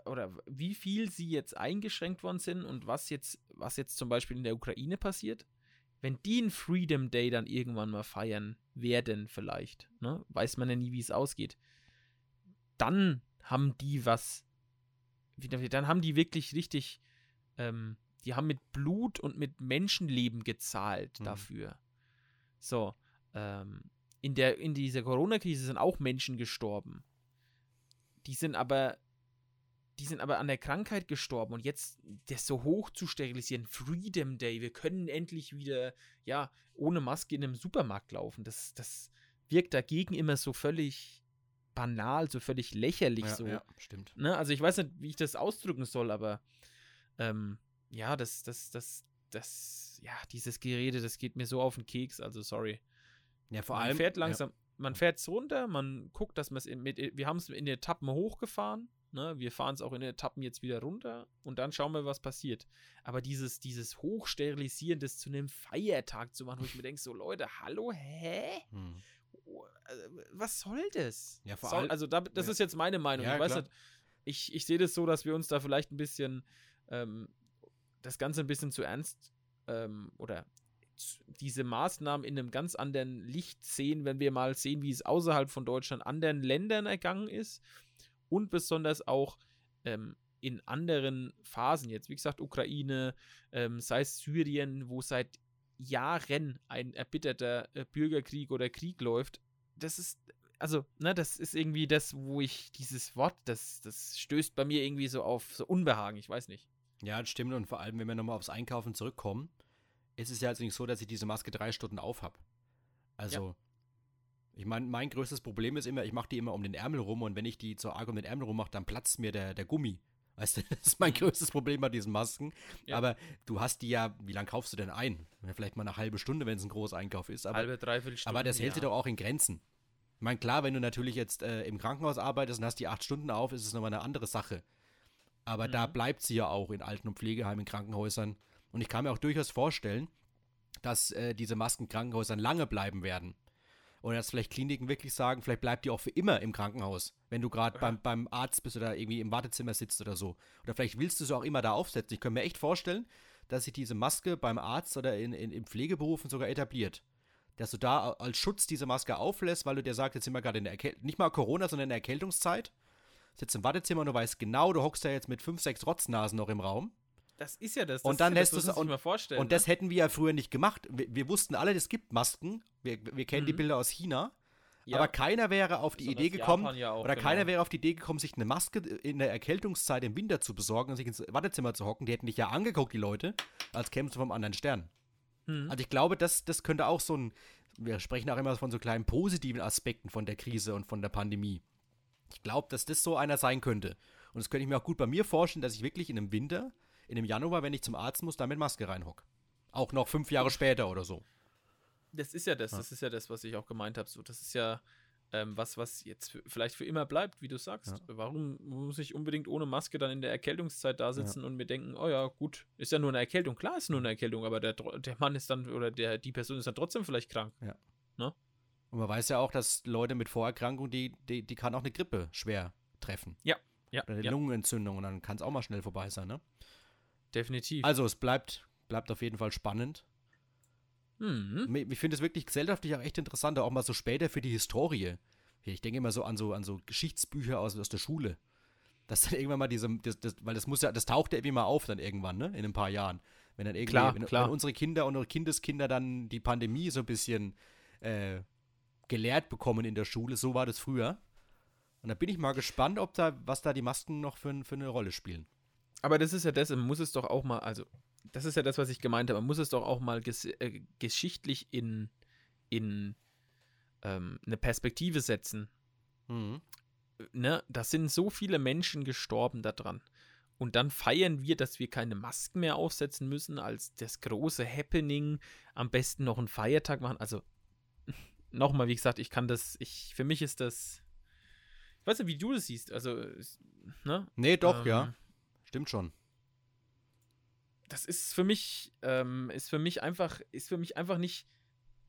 oder wie viel sie jetzt eingeschränkt worden sind und was jetzt, was jetzt zum Beispiel in der Ukraine passiert? Wenn die einen Freedom Day dann irgendwann mal feiern werden, vielleicht, ne? weiß man ja nie, wie es ausgeht, dann haben die was, dann haben die wirklich richtig, ähm, die haben mit Blut und mit Menschenleben gezahlt Mhm. dafür. So, ähm, in, der, in dieser Corona-Krise sind auch Menschen gestorben. Die sind aber, die sind aber an der Krankheit gestorben und jetzt das so hoch zu sterilisieren, Freedom Day, wir können endlich wieder, ja, ohne Maske in einem Supermarkt laufen. Das, das wirkt dagegen immer so völlig banal, so völlig lächerlich ja, so. ja, stimmt. Ne? Also ich weiß nicht, wie ich das ausdrücken soll, aber ähm, ja, das, das, das, das, ja, dieses Gerede, das geht mir so auf den Keks, also sorry. Ja, vor man allem. fährt langsam, man fährt es runter, man guckt, dass man es mit, wir haben es in Etappen hochgefahren, ne? wir fahren es auch in Etappen jetzt wieder runter und dann schauen wir, was passiert. Aber dieses, dieses Hochsterilisieren, das zu einem Feiertag zu machen, wo ich mir denke, so Leute, hallo, hä? Hm. Oh, äh, was soll das? Ja, vor allem- also da, das ja. ist jetzt meine Meinung. Ja, ich weiß klar. nicht, ich, ich sehe das so, dass wir uns da vielleicht ein bisschen ähm, das Ganze ein bisschen zu ernst ähm, oder diese Maßnahmen in einem ganz anderen Licht sehen, wenn wir mal sehen, wie es außerhalb von Deutschland anderen Ländern ergangen ist und besonders auch ähm, in anderen Phasen jetzt, wie gesagt, Ukraine, ähm, sei es Syrien, wo seit Jahren ein erbitterter äh, Bürgerkrieg oder Krieg läuft, das ist, also, ne, das ist irgendwie das, wo ich dieses Wort, das, das stößt bei mir irgendwie so auf so Unbehagen, ich weiß nicht. Ja, das stimmt. Und vor allem, wenn wir nochmal aufs Einkaufen zurückkommen, ist es ja jetzt nicht so, dass ich diese Maske drei Stunden auf habe. Also, ich meine, mein größtes Problem ist immer, ich mache die immer um den Ärmel rum und wenn ich die so arg um den Ärmel rum mache, dann platzt mir der, der Gummi. Weißt du, das ist mein größtes Problem bei diesen Masken. Mhm. Ja. Aber du hast die ja, wie lange kaufst du denn ein? Vielleicht mal eine halbe Stunde, wenn es ein großer Einkauf ist. Aber, Halbe, dreiviertel Stunde. aber das hält ja. sich doch auch in Grenzen. Ich meine, klar, wenn du natürlich jetzt äh, im Krankenhaus arbeitest und hast die acht Stunden auf, ist es nochmal eine andere Sache. Aber da Mhm. bleibt sie ja auch in Alten- und Pflegeheimen, in Krankenhäusern. Und ich kann mir auch durchaus vorstellen, dass äh, diese Masken in Krankenhäusern lange bleiben werden. Oder dass vielleicht Kliniken wirklich sagen, vielleicht bleibt die auch für immer im Krankenhaus, wenn du gerade beim, beim Arzt bist oder irgendwie im Wartezimmer sitzt oder so. Oder vielleicht willst du sie auch immer da aufsetzen. Ich kann mir echt vorstellen, dass sich diese Maske beim Arzt oder in, in, in Pflegeberufen sogar etabliert. Dass du da als Schutz diese Maske auflässt, weil du dir sagst, jetzt sind wir gerade in der Erkältung, nicht mal Corona, sondern in der Erkältungszeit. Sitzt im Wartezimmer und du weißt genau, du hockst da jetzt mit fünf, sechs Rotznasen noch im Raum. Das ist ja das. Und das dann ist ja lässt sich und- mal vorstellen. Und das hätten wir ja früher nicht gemacht. Wir, wir wussten alle, es gibt Masken. Wir, wir kennen die Mhm. Bilder aus China. ja, Aber keiner wäre auf die besonders Idee gekommen, ja auch, oder genau. keiner wäre auf die Idee gekommen, sich eine Maske in der Erkältungszeit im Winter zu besorgen und sich ins Wartezimmer zu hocken. Die hätten dich ja angeguckt, die Leute, als kämst du vom anderen Stern. Mhm. Also ich glaube, das, das könnte auch so ein, wir sprechen auch immer von so kleinen positiven Aspekten von der Krise und von der Pandemie. Ich glaube, dass das so einer sein könnte. Und das könnte ich mir auch gut bei mir vorstellen, dass ich wirklich in einem Winter, in einem Januar, wenn ich zum Arzt muss, da mit Maske reinhock. Auch noch fünf Jahre später oder so. Das ist ja das, Ja. das ist ja das, was ich auch gemeint habe. So, das ist ja ähm, was, was jetzt für, vielleicht für immer bleibt, wie du sagst. Warum muss ich unbedingt ohne Maske dann in der Erkältungszeit da sitzen und mir denken, oh ja, gut, ist ja nur eine Erkältung. Klar ist nur eine Erkältung, aber der, der Mann ist dann oder der, die Person ist dann trotzdem vielleicht krank. Und man weiß ja auch, dass Leute mit Vorerkrankungen, die, die, die kann auch eine Grippe schwer treffen. Ja, ja, Oder eine ja Lungenentzündung und dann kann es auch mal schnell vorbei sein, ne? Definitiv. Also es bleibt, bleibt auf jeden Fall spannend. Mhm. Ich finde es wirklich gesellschaftlich auch echt interessant, auch mal so später für die Historie. Ich denke immer so an so, an so Geschichtsbücher aus, aus der Schule. Dass dann irgendwann mal diese, das, das, weil das muss ja, das taucht ja irgendwie mal auf dann irgendwann, ne? In ein paar Jahren. Wenn dann irgendwie, Klar, wenn, klar. wenn unsere Kinder und unsere Kindeskinder dann die Pandemie so ein bisschen äh, gelehrt bekommen in der Schule, so war das früher. Und da bin ich mal gespannt, ob da, was da die Masken noch für, für eine Rolle spielen. Aber das ist ja das, man muss es doch auch mal, also, das ist ja das, was ich gemeint habe, man muss es doch auch mal ges äh, geschichtlich in, in ähm, eine Perspektive setzen. Mhm. Ne? Da sind so viele Menschen gestorben daran. Und dann feiern wir, dass wir keine Masken mehr aufsetzen müssen, als das große Happening. Am besten noch einen Feiertag machen. Also, nochmal, wie gesagt, ich kann das, ich, für mich ist das, ich weiß nicht, wie du das siehst. Also, ne? Nee, doch, Ähm, ja. Stimmt schon. das ist für mich, ähm, ist für mich einfach, ist für mich einfach nicht,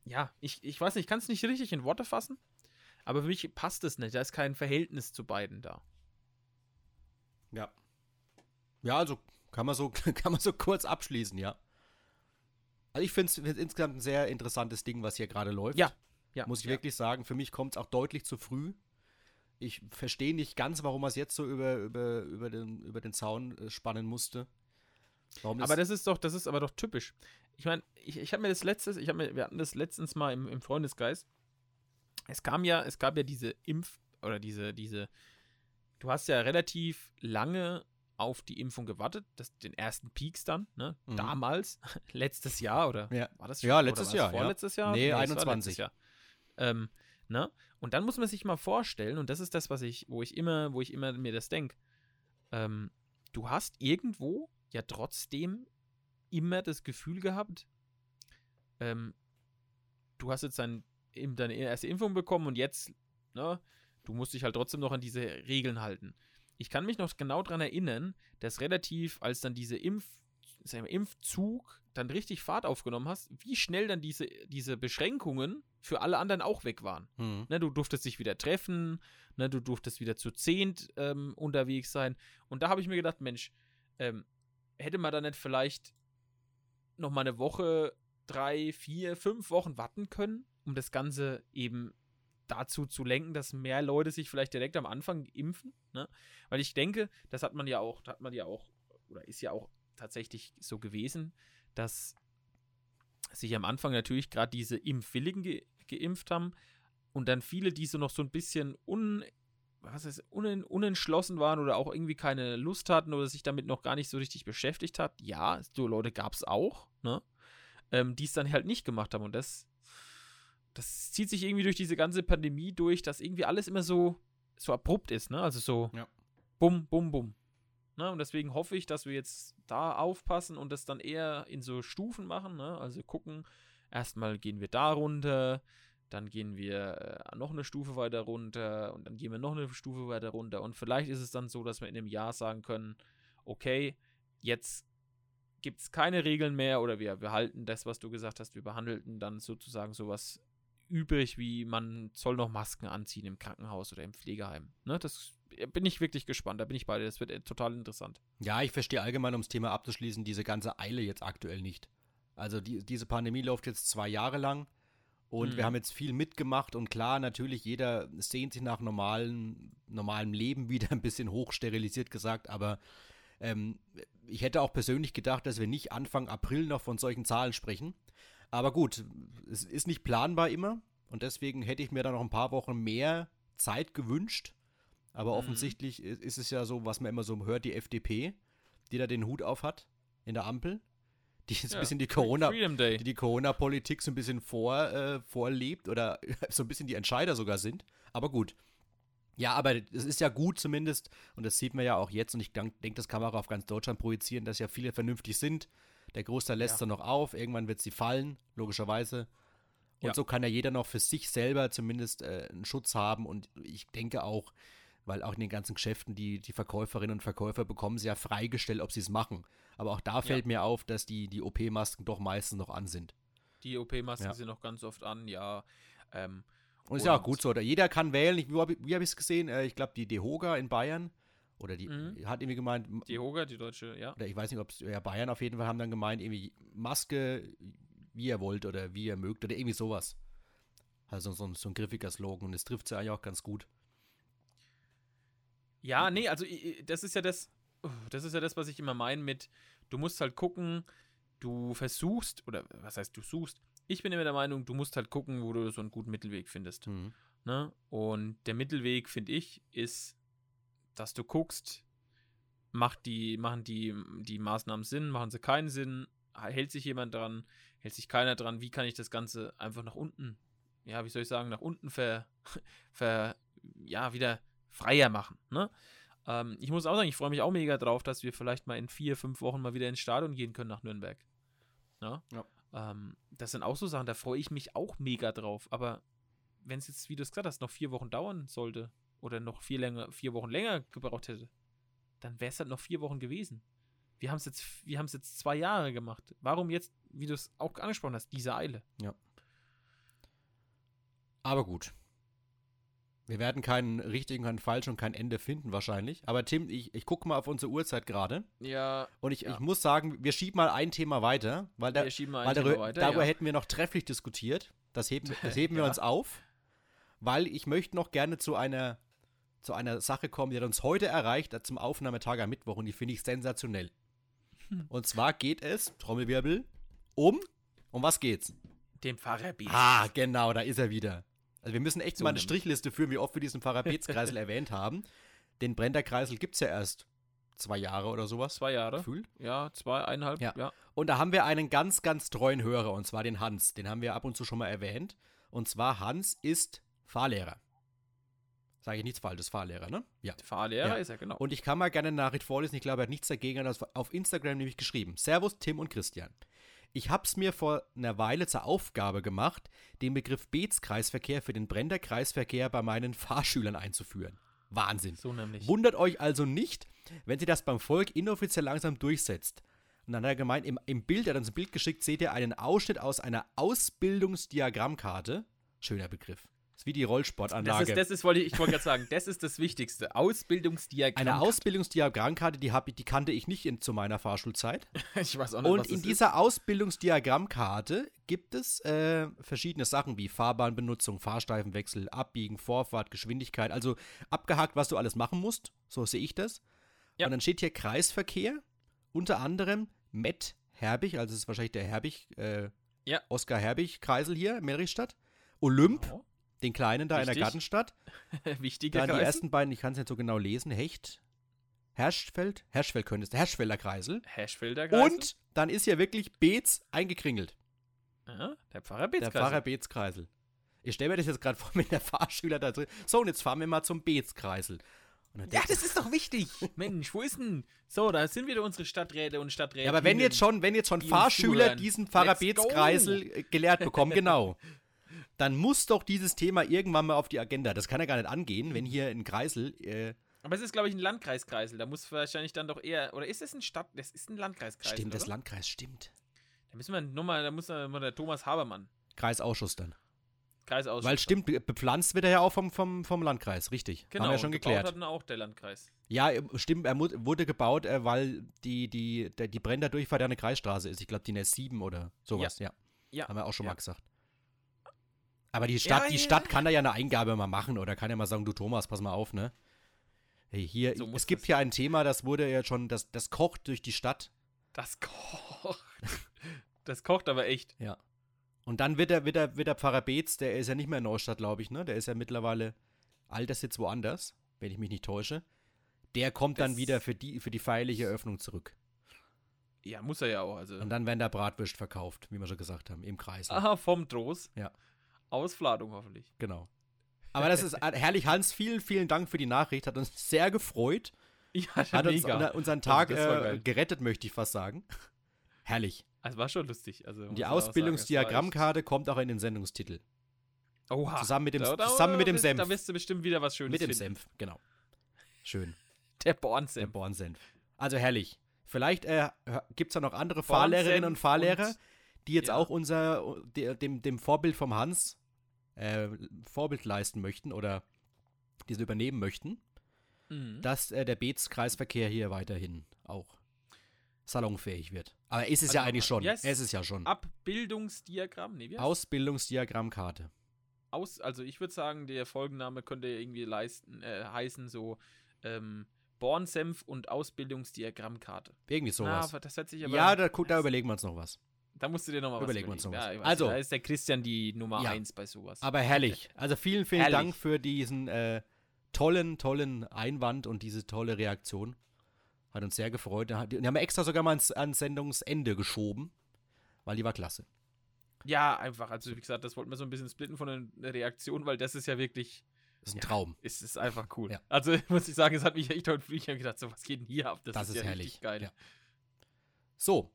ja, ich, ich weiß nicht, ich kann es nicht richtig in Worte fassen, aber für mich passt es nicht. Da ist kein Verhältnis zu beiden da. Ja. Ja, also kann man so, kann man so kurz abschließen, ja. Also ich finde es insgesamt ein sehr interessantes Ding, was hier gerade läuft. Ja, ja. Muss ich ja. wirklich sagen. Für mich kommt es auch deutlich zu früh. Ich verstehe nicht ganz, warum er es jetzt so über, über, über, den, über den Zaun äh, spannen musste. Warum Aber das ist doch, das ist aber doch typisch. Ich meine, ich, ich habe mir das letztes, ich habe mir, wir hatten das letztens mal im, im Freundesgeist. Es kam ja, es gab ja diese Impf- oder diese, diese, du hast ja relativ lange auf die Impfung gewartet, das, den ersten Peaks dann, ne? Mhm. Damals, letztes Jahr oder Ja. war das Ja, oder letztes Jahr, ja. Vorletztes Jahr? Nee, war 21. letztes Jahr. Ähm, ne? Und dann muss man sich mal vorstellen, und das ist das, was ich, wo ich immer, wo ich immer mir das denke, ähm, du hast irgendwo ja trotzdem immer das Gefühl gehabt, ähm, du hast jetzt dein, deine erste Impfung bekommen und jetzt, ne, du musst dich halt trotzdem noch an diese Regeln halten. Ich kann mich noch genau daran erinnern, dass relativ, als dann diese Impf, wir, Impfzug dann richtig Fahrt aufgenommen hast, wie schnell dann diese, diese Beschränkungen für alle anderen auch weg waren. Mhm. Ne, du durftest dich wieder treffen, ne, du durftest wieder zu zehnt ähm, unterwegs sein. Und da habe ich mir gedacht, Mensch, ähm, hätte man da nicht vielleicht noch mal eine Woche, drei, vier, fünf Wochen warten können, um das Ganze eben dazu zu lenken, dass mehr Leute sich vielleicht direkt am Anfang impfen, ne? Weil ich denke, das hat man ja auch, hat man ja auch, oder ist ja auch tatsächlich so gewesen, dass sich am Anfang natürlich gerade diese Impfwilligen ge geimpft haben und dann viele, die so noch so ein bisschen un, was ist, unen, unentschlossen waren oder auch irgendwie keine Lust hatten oder sich damit noch gar nicht so richtig beschäftigt hat. Ja, so Leute gab es auch, ne? Ähm, die es dann halt nicht gemacht haben und das, das zieht sich irgendwie durch diese ganze Pandemie durch, dass irgendwie alles immer so, so abrupt ist, ne? Also so Ja. bum, bum, bum. Ne? Und deswegen hoffe ich, dass wir jetzt da aufpassen und das dann eher in so Stufen machen, ne? Also gucken, erstmal gehen wir da runter, dann gehen wir äh, noch eine Stufe weiter runter und dann gehen wir noch eine Stufe weiter runter. Und vielleicht ist es dann so, dass wir in einem Jahr sagen können, okay, jetzt gibt es keine Regeln mehr oder wir behalten das, was du gesagt hast, wir behandelten dann sozusagen sowas übrig, wie man soll noch Masken anziehen im Krankenhaus oder im Pflegeheim. Ne, das bin ich wirklich gespannt, da bin ich bei dir, das wird äh, total interessant. Ja, ich verstehe allgemein, um das Thema abzuschließen, diese ganze Eile jetzt aktuell nicht. Also die, diese Pandemie läuft jetzt zwei Jahre lang und Mhm. wir haben jetzt viel mitgemacht und klar, natürlich, jeder sehnt sich nach normalen, normalem Leben wieder, ein bisschen hochsterilisiert gesagt, aber ähm, ich hätte auch persönlich gedacht, dass wir nicht Anfang April noch von solchen Zahlen sprechen. Aber gut, es ist nicht planbar immer und deswegen hätte ich mir da noch ein paar Wochen mehr Zeit gewünscht. Aber Mhm. offensichtlich ist es ja so, was man immer so hört, die FDP, die da den Hut auf hat in der Ampel, die jetzt ein bisschen die Corona, die die Corona-Politik so ein bisschen vor, äh, vorlebt oder so ein bisschen die Entscheider sogar sind. Aber gut. Ja, aber es ist ja gut zumindest, und das sieht man ja auch jetzt, und ich denke, das kann man auch auf ganz Deutschland projizieren, dass ja viele vernünftig sind. Der Großteil lässt Ja. dann noch auf, irgendwann wird sie fallen, logischerweise. Und Ja. so kann ja jeder noch für sich selber zumindest äh, einen Schutz haben. Und ich denke auch, weil auch in den ganzen Geschäften die, die Verkäuferinnen und Verkäufer bekommen sie ja freigestellt, ob sie es machen. Aber auch da fällt mir auf, dass die, die OP-Masken doch meistens noch an sind. Die OP-Masken Ja. sind noch ganz oft an, ja. Ähm, Und ist ja auch Und- gut so. Oder jeder kann wählen. Ich, wie habe ich es gesehen? Äh, ich glaube, die DeHoga in Bayern, oder die Mhm. hat irgendwie gemeint, die Hoga, die deutsche, ja. oder ich weiß nicht, ob es, ja, Bayern auf jeden Fall haben dann gemeint, irgendwie Maske, wie ihr wollt oder wie ihr mögt oder irgendwie sowas. Also so, ein- so ein griffiger Slogan und es trifft sie eigentlich auch ganz gut. Ja, nee, also das ist ja das, das ist ja das, was ich immer meine mit, du musst halt gucken, du versuchst, oder was heißt du suchst? Ich bin immer der Meinung, du musst halt gucken, wo du so einen guten Mittelweg findest. Mhm. Ne? Und der Mittelweg, finde ich, ist, dass du guckst, macht die, machen die, die Maßnahmen Sinn, machen sie keinen Sinn, hält sich jemand dran, hält sich keiner dran, wie kann ich das Ganze einfach nach unten, ja, wie soll ich sagen, nach unten ver, ver ja, wieder freier machen. Ne? Ähm, ich muss auch sagen, ich freue mich auch mega drauf, dass wir vielleicht mal in vier, fünf Wochen mal wieder ins Stadion gehen können nach Nürnberg. Ne? Ja. Ähm, das sind auch so Sachen, da freue ich mich auch mega drauf. Aber wenn es jetzt, wie du es gesagt hast, noch vier Wochen dauern sollte oder noch vier, länger, vier Wochen länger gebraucht hätte, dann wäre es halt noch vier Wochen gewesen. Wir haben es jetzt, wir haben es jetzt zwei Jahre gemacht. Warum jetzt, wie du es auch angesprochen hast, diese Eile? Aber gut. Wir werden keinen richtigen, keinen falschen und kein Ende finden wahrscheinlich. Aber Tim, ich, ich gucke mal auf unsere Uhrzeit gerade Ja, und ich, Ja. ich muss sagen, wir schieben mal ein Thema weiter, weil, da, wir weil darüber, weiter. darüber ja. hätten wir noch trefflich diskutiert. Das heben, das heben wir Ja. uns auf, weil ich möchte noch gerne zu einer, zu einer Sache kommen, die hat uns heute erreicht äh, zum Aufnahmetag am Mittwoch und die finde ich sensationell. Hm. Und zwar geht es, Trommelwirbel, um, um was geht's? Dem Pfarrer. Ah, genau, da ist er wieder. Also wir müssen echt So mal eine. Strichliste führen, wie oft wir diesen Pfarrer Beetz-Kreisel erwähnt haben. Den Brenderkreisel gibt es ja erst zwei Jahre oder sowas. Zwei Jahre. Gefühlt. Ja, zwei, eineinhalb. Ja. Ja. Und da haben wir einen ganz, ganz treuen Hörer, und zwar den Hans. Den haben wir ab und zu schon mal erwähnt. Und zwar Hans ist Fahrlehrer. Sage ich nichts Falsches, Fahrlehrer, ne? Ja. Fahrlehrer Ja. ist er, genau. Und ich kann mal gerne eine Nachricht vorlesen. Ich glaube, er hat nichts dagegen. Er hat das auf Instagram nämlich geschrieben. Servus, Tim und Christian. Ich hab's mir vor einer Weile zur Aufgabe gemacht, den Begriff Beets-Kreisverkehr für den Brender Kreisverkehr bei meinen Fahrschülern einzuführen. Wahnsinn. so nämlich. Wundert euch also nicht, wenn sie das beim Volk inoffiziell langsam durchsetzt. Und dann hat er gemeint, im, im Bild, er hat uns ein Bild geschickt, seht ihr einen Ausschnitt aus einer Ausbildungsdiagrammkarte. Schöner Begriff. Das ist wie die Das Rollsportanlage. ist, das ist, wollte ich, ich wollte gerade sagen, das ist das Wichtigste. Ausbildungsdiagramm. Eine Ausbildungsdiagrammkarte, die, hab die kannte ich nicht in, zu meiner Fahrschulzeit. ich weiß auch nicht, Und was in das dieser Ausbildungsdiagrammkarte gibt es äh, verschiedene Sachen wie Fahrbahnbenutzung, Fahrsteifenwechsel, Abbiegen, Vorfahrt, Geschwindigkeit. Also abgehakt, was du alles machen musst. So sehe ich das. Ja. Und dann steht hier Kreisverkehr, unter anderem Met Herbig, also es ist wahrscheinlich der Herbig, äh, Ja. Oskar Herbig-Kreisel hier in Melrichstadt. Olymp, ist. Den kleinen da in der. Gartenstadt. Wichtiger Dann die Kreis. ersten beiden, ich kann es nicht so genau lesen. Hecht, Herschfeld, Herschfeld könnte es, der Herschfelder Kreisel. Hashfelder Kreis. Und dann ist hier wirklich Beetz eingekringelt. Ja, der Pfarrer Beetz Der Pfarrer Beetz-Kreisel. Ich stelle mir das jetzt gerade vor mit der Fahrschüler da drin. So, und jetzt fahren wir mal zum Beetz-Kreisel. Und dann Ja, denkst das ist doch wichtig. Mensch, wo ist denn? So, da sind wieder unsere Stadträte und Stadträte. ja, aber wenn jetzt schon, wenn jetzt schon die uns Fahrschüler zuhören. diesen Pfarrer Let's go. Beetz-Kreisel äh, gelehrt bekommen, genau, dann muss doch dieses Thema irgendwann mal auf die Agenda. Das kann ja gar nicht angehen, wenn hier ein Kreisel, äh, Aber es ist, glaube ich, ein Landkreiskreisel. Da muss wahrscheinlich dann doch eher. Oder ist es ein Stadt. Das ist ein Landkreiskreisel. stimmt, das oder? Landkreis stimmt. Da müssen wir nochmal, da muss mal der Thomas Habermann. Kreisausschuss dann. Kreisausschuss. Weil stimmt, be- bepflanzt wird er ja auch vom, vom, vom Landkreis, richtig. Genau, Haben wir ja schon und gebaut geklärt. hat auch der Landkreis. Ja, stimmt, er wurde gebaut, äh, weil die, die, der, die Brenner Durchfahrt ja eine Kreisstraße ist. Ich glaube, die NS 7 oder sowas, ja. Ja. Haben wir auch schon ja. mal gesagt. Aber die Stadt, Ja, die. Stadt kann da ja eine Eingabe mal machen oder kann ja mal sagen, du Thomas, pass mal auf, ne? Hey, hier, So es gibt das. hier ein Thema, das wurde ja schon, das, das kocht durch die Stadt. Das kocht. Das kocht aber echt. Ja. Und dann wird der, wird der, wird der Pfarrer Beetz, der ist ja nicht mehr in Neustadt, glaube ich, ne? Der ist ja mittlerweile Alterssitz woanders, wenn ich mich nicht täusche. Der kommt dann Das- wieder für die, für die feierliche Eröffnung zurück. Ja, muss er ja auch. Also. Und dann werden da Bratwürst verkauft, wie wir schon gesagt haben, im Kreis. Aha, vom Trost. Ja. Ausfladung hoffentlich. Genau. Aber das ist herrlich, Hans. Vielen, vielen Dank für die Nachricht. Hat uns sehr gefreut. Ja, Hat uns mega. unser- unseren Tag äh, gerettet, möchte ich fast sagen. Herrlich. Es war schon lustig. Also, die Ausbildungsdiagrammkarte kommt auch in den Sendungstitel. Oha. Zusammen mit dem, Da- da- zusammen mit dem Senf. Da wirst du bestimmt wieder was Schönes Mit dem finden. Senf, genau. Schön. Der Der Bornsenf. Bornsenf. Also herrlich. Vielleicht äh, gibt es da noch andere Bornsenf Fahrlehrerinnen und Fahrlehrer, und- die jetzt ja. auch unser, de, dem, dem Vorbild vom Hans äh, Vorbild leisten möchten oder diese übernehmen möchten, Mhm. dass äh, der Beets-Kreisverkehr hier weiterhin auch salonfähig wird. Aber ist es ja Also, eigentlich schon. yes. Es ist ja schon. Abbildungsdiagramm. Nee, wie Ausbildungsdiagrammkarte. aus, also ich würde sagen, der Folgenname könnte irgendwie leisten, äh, heißen so ähm, Bornsenf und Ausbildungsdiagrammkarte. Irgendwie sowas. Na, das hört sich aber. ja, da, da überlegen wir uns noch was. Da musst du dir nochmal was überlegen wir uns noch was. Also- da ist der Christian die Nummer Ja. eins bei sowas. Aber herrlich. Also vielen, vielen Herrlich. Dank für diesen äh, tollen, tollen Einwand und diese tolle Reaktion. Hat uns sehr gefreut. Die haben wir extra sogar mal ans, ans Sendungsende geschoben, weil die war klasse. ja, einfach, also wie gesagt, das wollten wir so ein bisschen splitten von der Reaktion, weil das ist ja wirklich, Das ist ein Ja. Traum. es ist einfach cool. Ja. Also muss ich sagen, es hat mich echt heute früh gedacht, so was geht denn hier ab? Das, Das, ist, ja herrlich. richtig geil. So.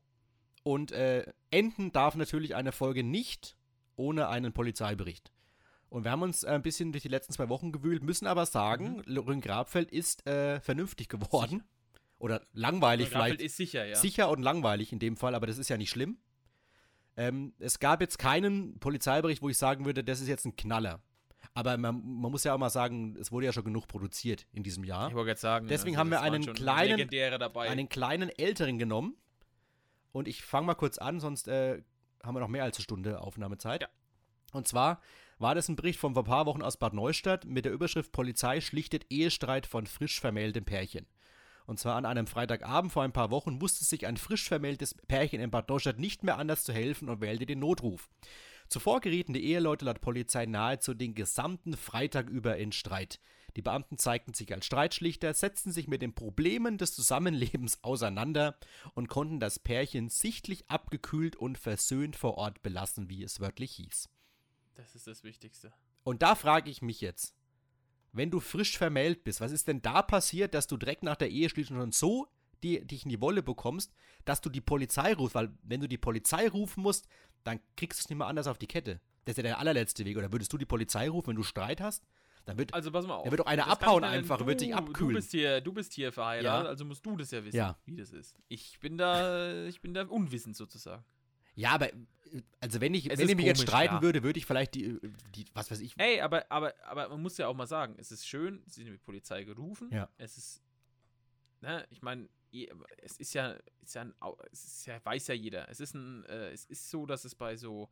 Und äh, enden darf natürlich eine Folge nicht ohne einen Polizeibericht. Und wir haben uns äh, ein bisschen durch die letzten zwei Wochen gewühlt, müssen aber sagen, Mhm. Lorin Grabfeld ist äh, vernünftig geworden. Oder langweilig Raffelt vielleicht. ist sicher, ja. Sicher und langweilig in dem Fall, aber das ist ja nicht schlimm. Ähm, es gab jetzt keinen Polizeibericht, wo ich sagen würde, das ist jetzt ein Knaller. Aber man, man muss ja auch mal sagen, es wurde ja schon genug produziert in diesem Jahr. Ich wollte gerade sagen. Deswegen also haben wir einen kleinen-. Einen kleinen älteren genommen. Und ich fange mal kurz an, sonst äh, haben wir noch mehr als eine Stunde Aufnahmezeit. Ja. Und zwar war das ein Bericht von vor ein paar Wochen aus Bad Neustadt mit der Überschrift Polizei schlichtet Ehestreit von frisch vermähltem Pärchen. Und zwar an einem Freitagabend vor ein paar Wochen wusste sich ein frisch vermähltes Pärchen in Bad Neustadt nicht mehr anders zu helfen und wählte den Notruf. Zuvor gerieten die Eheleute laut Polizei nahezu den gesamten Freitag über in Streit. Die Beamten zeigten sich als Streitschlichter, setzten sich mit den Problemen des Zusammenlebens auseinander und konnten das Pärchen sichtlich abgekühlt und versöhnt vor Ort belassen, wie es wörtlich hieß. das ist das Wichtigste. Und da frage ich mich jetzt, wenn du frisch vermählt bist, was ist denn da passiert, dass du direkt nach der Eheschließung schon so die, dich in die Wolle bekommst, dass du die Polizei rufst? Weil wenn du die Polizei rufen musst, dann kriegst du es nicht mehr anders auf die Kette. Das ist ja der allerletzte Weg. Oder würdest du die Polizei rufen, wenn du Streit hast? Dann wird, Also pass mal auf. Da wird doch einer Das abhauen einfach, du, wird sich abkühlen. Du bist hier, du bist hier verheiratet, Ja. also musst du das ja wissen, Ja. wie das ist. Ich bin da, ich bin da unwissend sozusagen. ja, aber also wenn ich, Es wenn ich mich jetzt streiten ja. würde, würde ich vielleicht die, die, was weiß ich, Ey, aber, aber, aber man muss ja auch mal sagen, es ist schön, sie sind mit die Polizei gerufen. Ja. Es ist, ne, ich meine, es ist ja, ist ja, ein, es ist ja, weiß ja jeder. Es ist ein, äh, es ist so, dass es bei so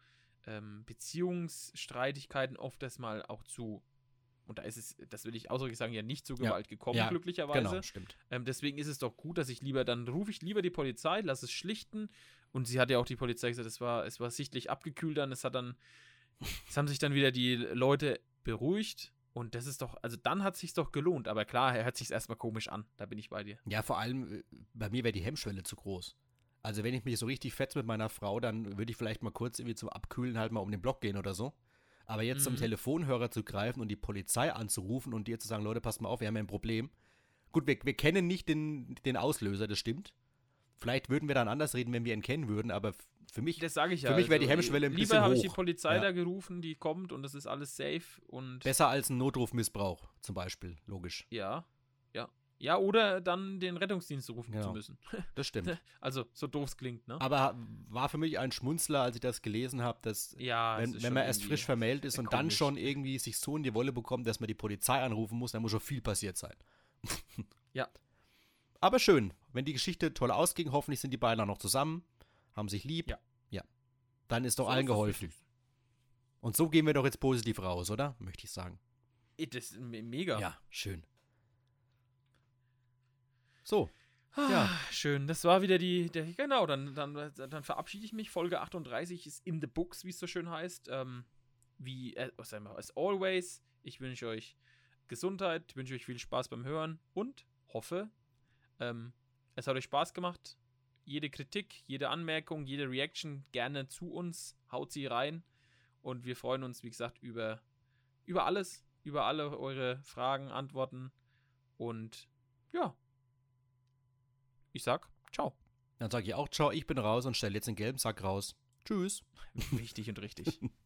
ähm, Beziehungsstreitigkeiten oft das mal auch zu, und da ist es, das will ich ausdrücklich sagen, ja nicht zu Ja. Gewalt gekommen, Ja, glücklicherweise. genau, stimmt. Ähm, deswegen ist es doch gut, dass ich lieber, dann rufe ich lieber die Polizei, lass es schlichten. Und sie hat ja auch die Polizei gesagt, es war, es war sichtlich abgekühlt dann. Es hat dann, es haben sich dann wieder die Leute beruhigt. Und das ist doch, also dann hat es sich doch gelohnt. Aber klar, hört sich erstmal komisch an. Da bin ich bei dir. Ja, vor allem, äh, bei mir wäre die Hemmschwelle zu groß. Also wenn ich mich so richtig fetz mit meiner Frau, dann würde ich vielleicht mal kurz irgendwie zum Abkühlen halt mal um den Block gehen oder so. Aber jetzt zum Mhm. Telefonhörer zu greifen und die Polizei anzurufen und dir zu sagen, Leute, passt mal auf, wir haben ja ein Problem. Gut, wir, wir kennen nicht den, den Auslöser, das stimmt. Vielleicht würden wir dann anders reden, wenn wir ihn kennen würden, aber für mich, Das sage ich ja. Für mich wäre die also, Hemmschwelle ein Lieber bisschen habe ich die hoch. Polizei Ja. da gerufen, die kommt und das ist alles safe. Und besser als ein Notrufmissbrauch zum Beispiel, logisch. ja, ja. Ja, oder dann den Rettungsdienst rufen Genau. zu müssen. Das stimmt. Also, so doof es klingt, ne? Aber war für mich ein Schmunzler, als ich das gelesen habe, dass Ja, wenn, wenn man erst frisch vermählt ist und dann komisch. schon irgendwie sich so in die Wolle bekommt, dass man die Polizei anrufen muss, dann muss schon viel passiert sein. Ja. Aber schön, wenn die Geschichte toll ausging, hoffentlich sind die beiden auch noch zusammen, haben sich lieb. Ja. Ja. Dann ist doch So allen geholfen. Und so gehen wir doch jetzt positiv raus, oder? Möchte ich sagen. Das ist me- mega. Ja, schön. So, Ah, Ja. Schön, das war wieder die, der, genau, dann, dann, dann verabschiede ich mich. Folge 38 ist in the books, wie es so schön heißt. Ähm, wie, äh, was sagen wir, as always, ich wünsche euch Gesundheit, wünsche euch viel Spaß beim Hören und hoffe, ähm, es hat euch Spaß gemacht. Jede Kritik, jede Anmerkung, jede Reaction gerne zu uns, haut sie rein und wir freuen uns, wie gesagt, über, über alles, über alle eure Fragen, Antworten und ja, ich sag ciao. dann sage ich auch ciao, ich bin raus und stelle jetzt den gelben Sack raus. Tschüss. Wichtig und richtig.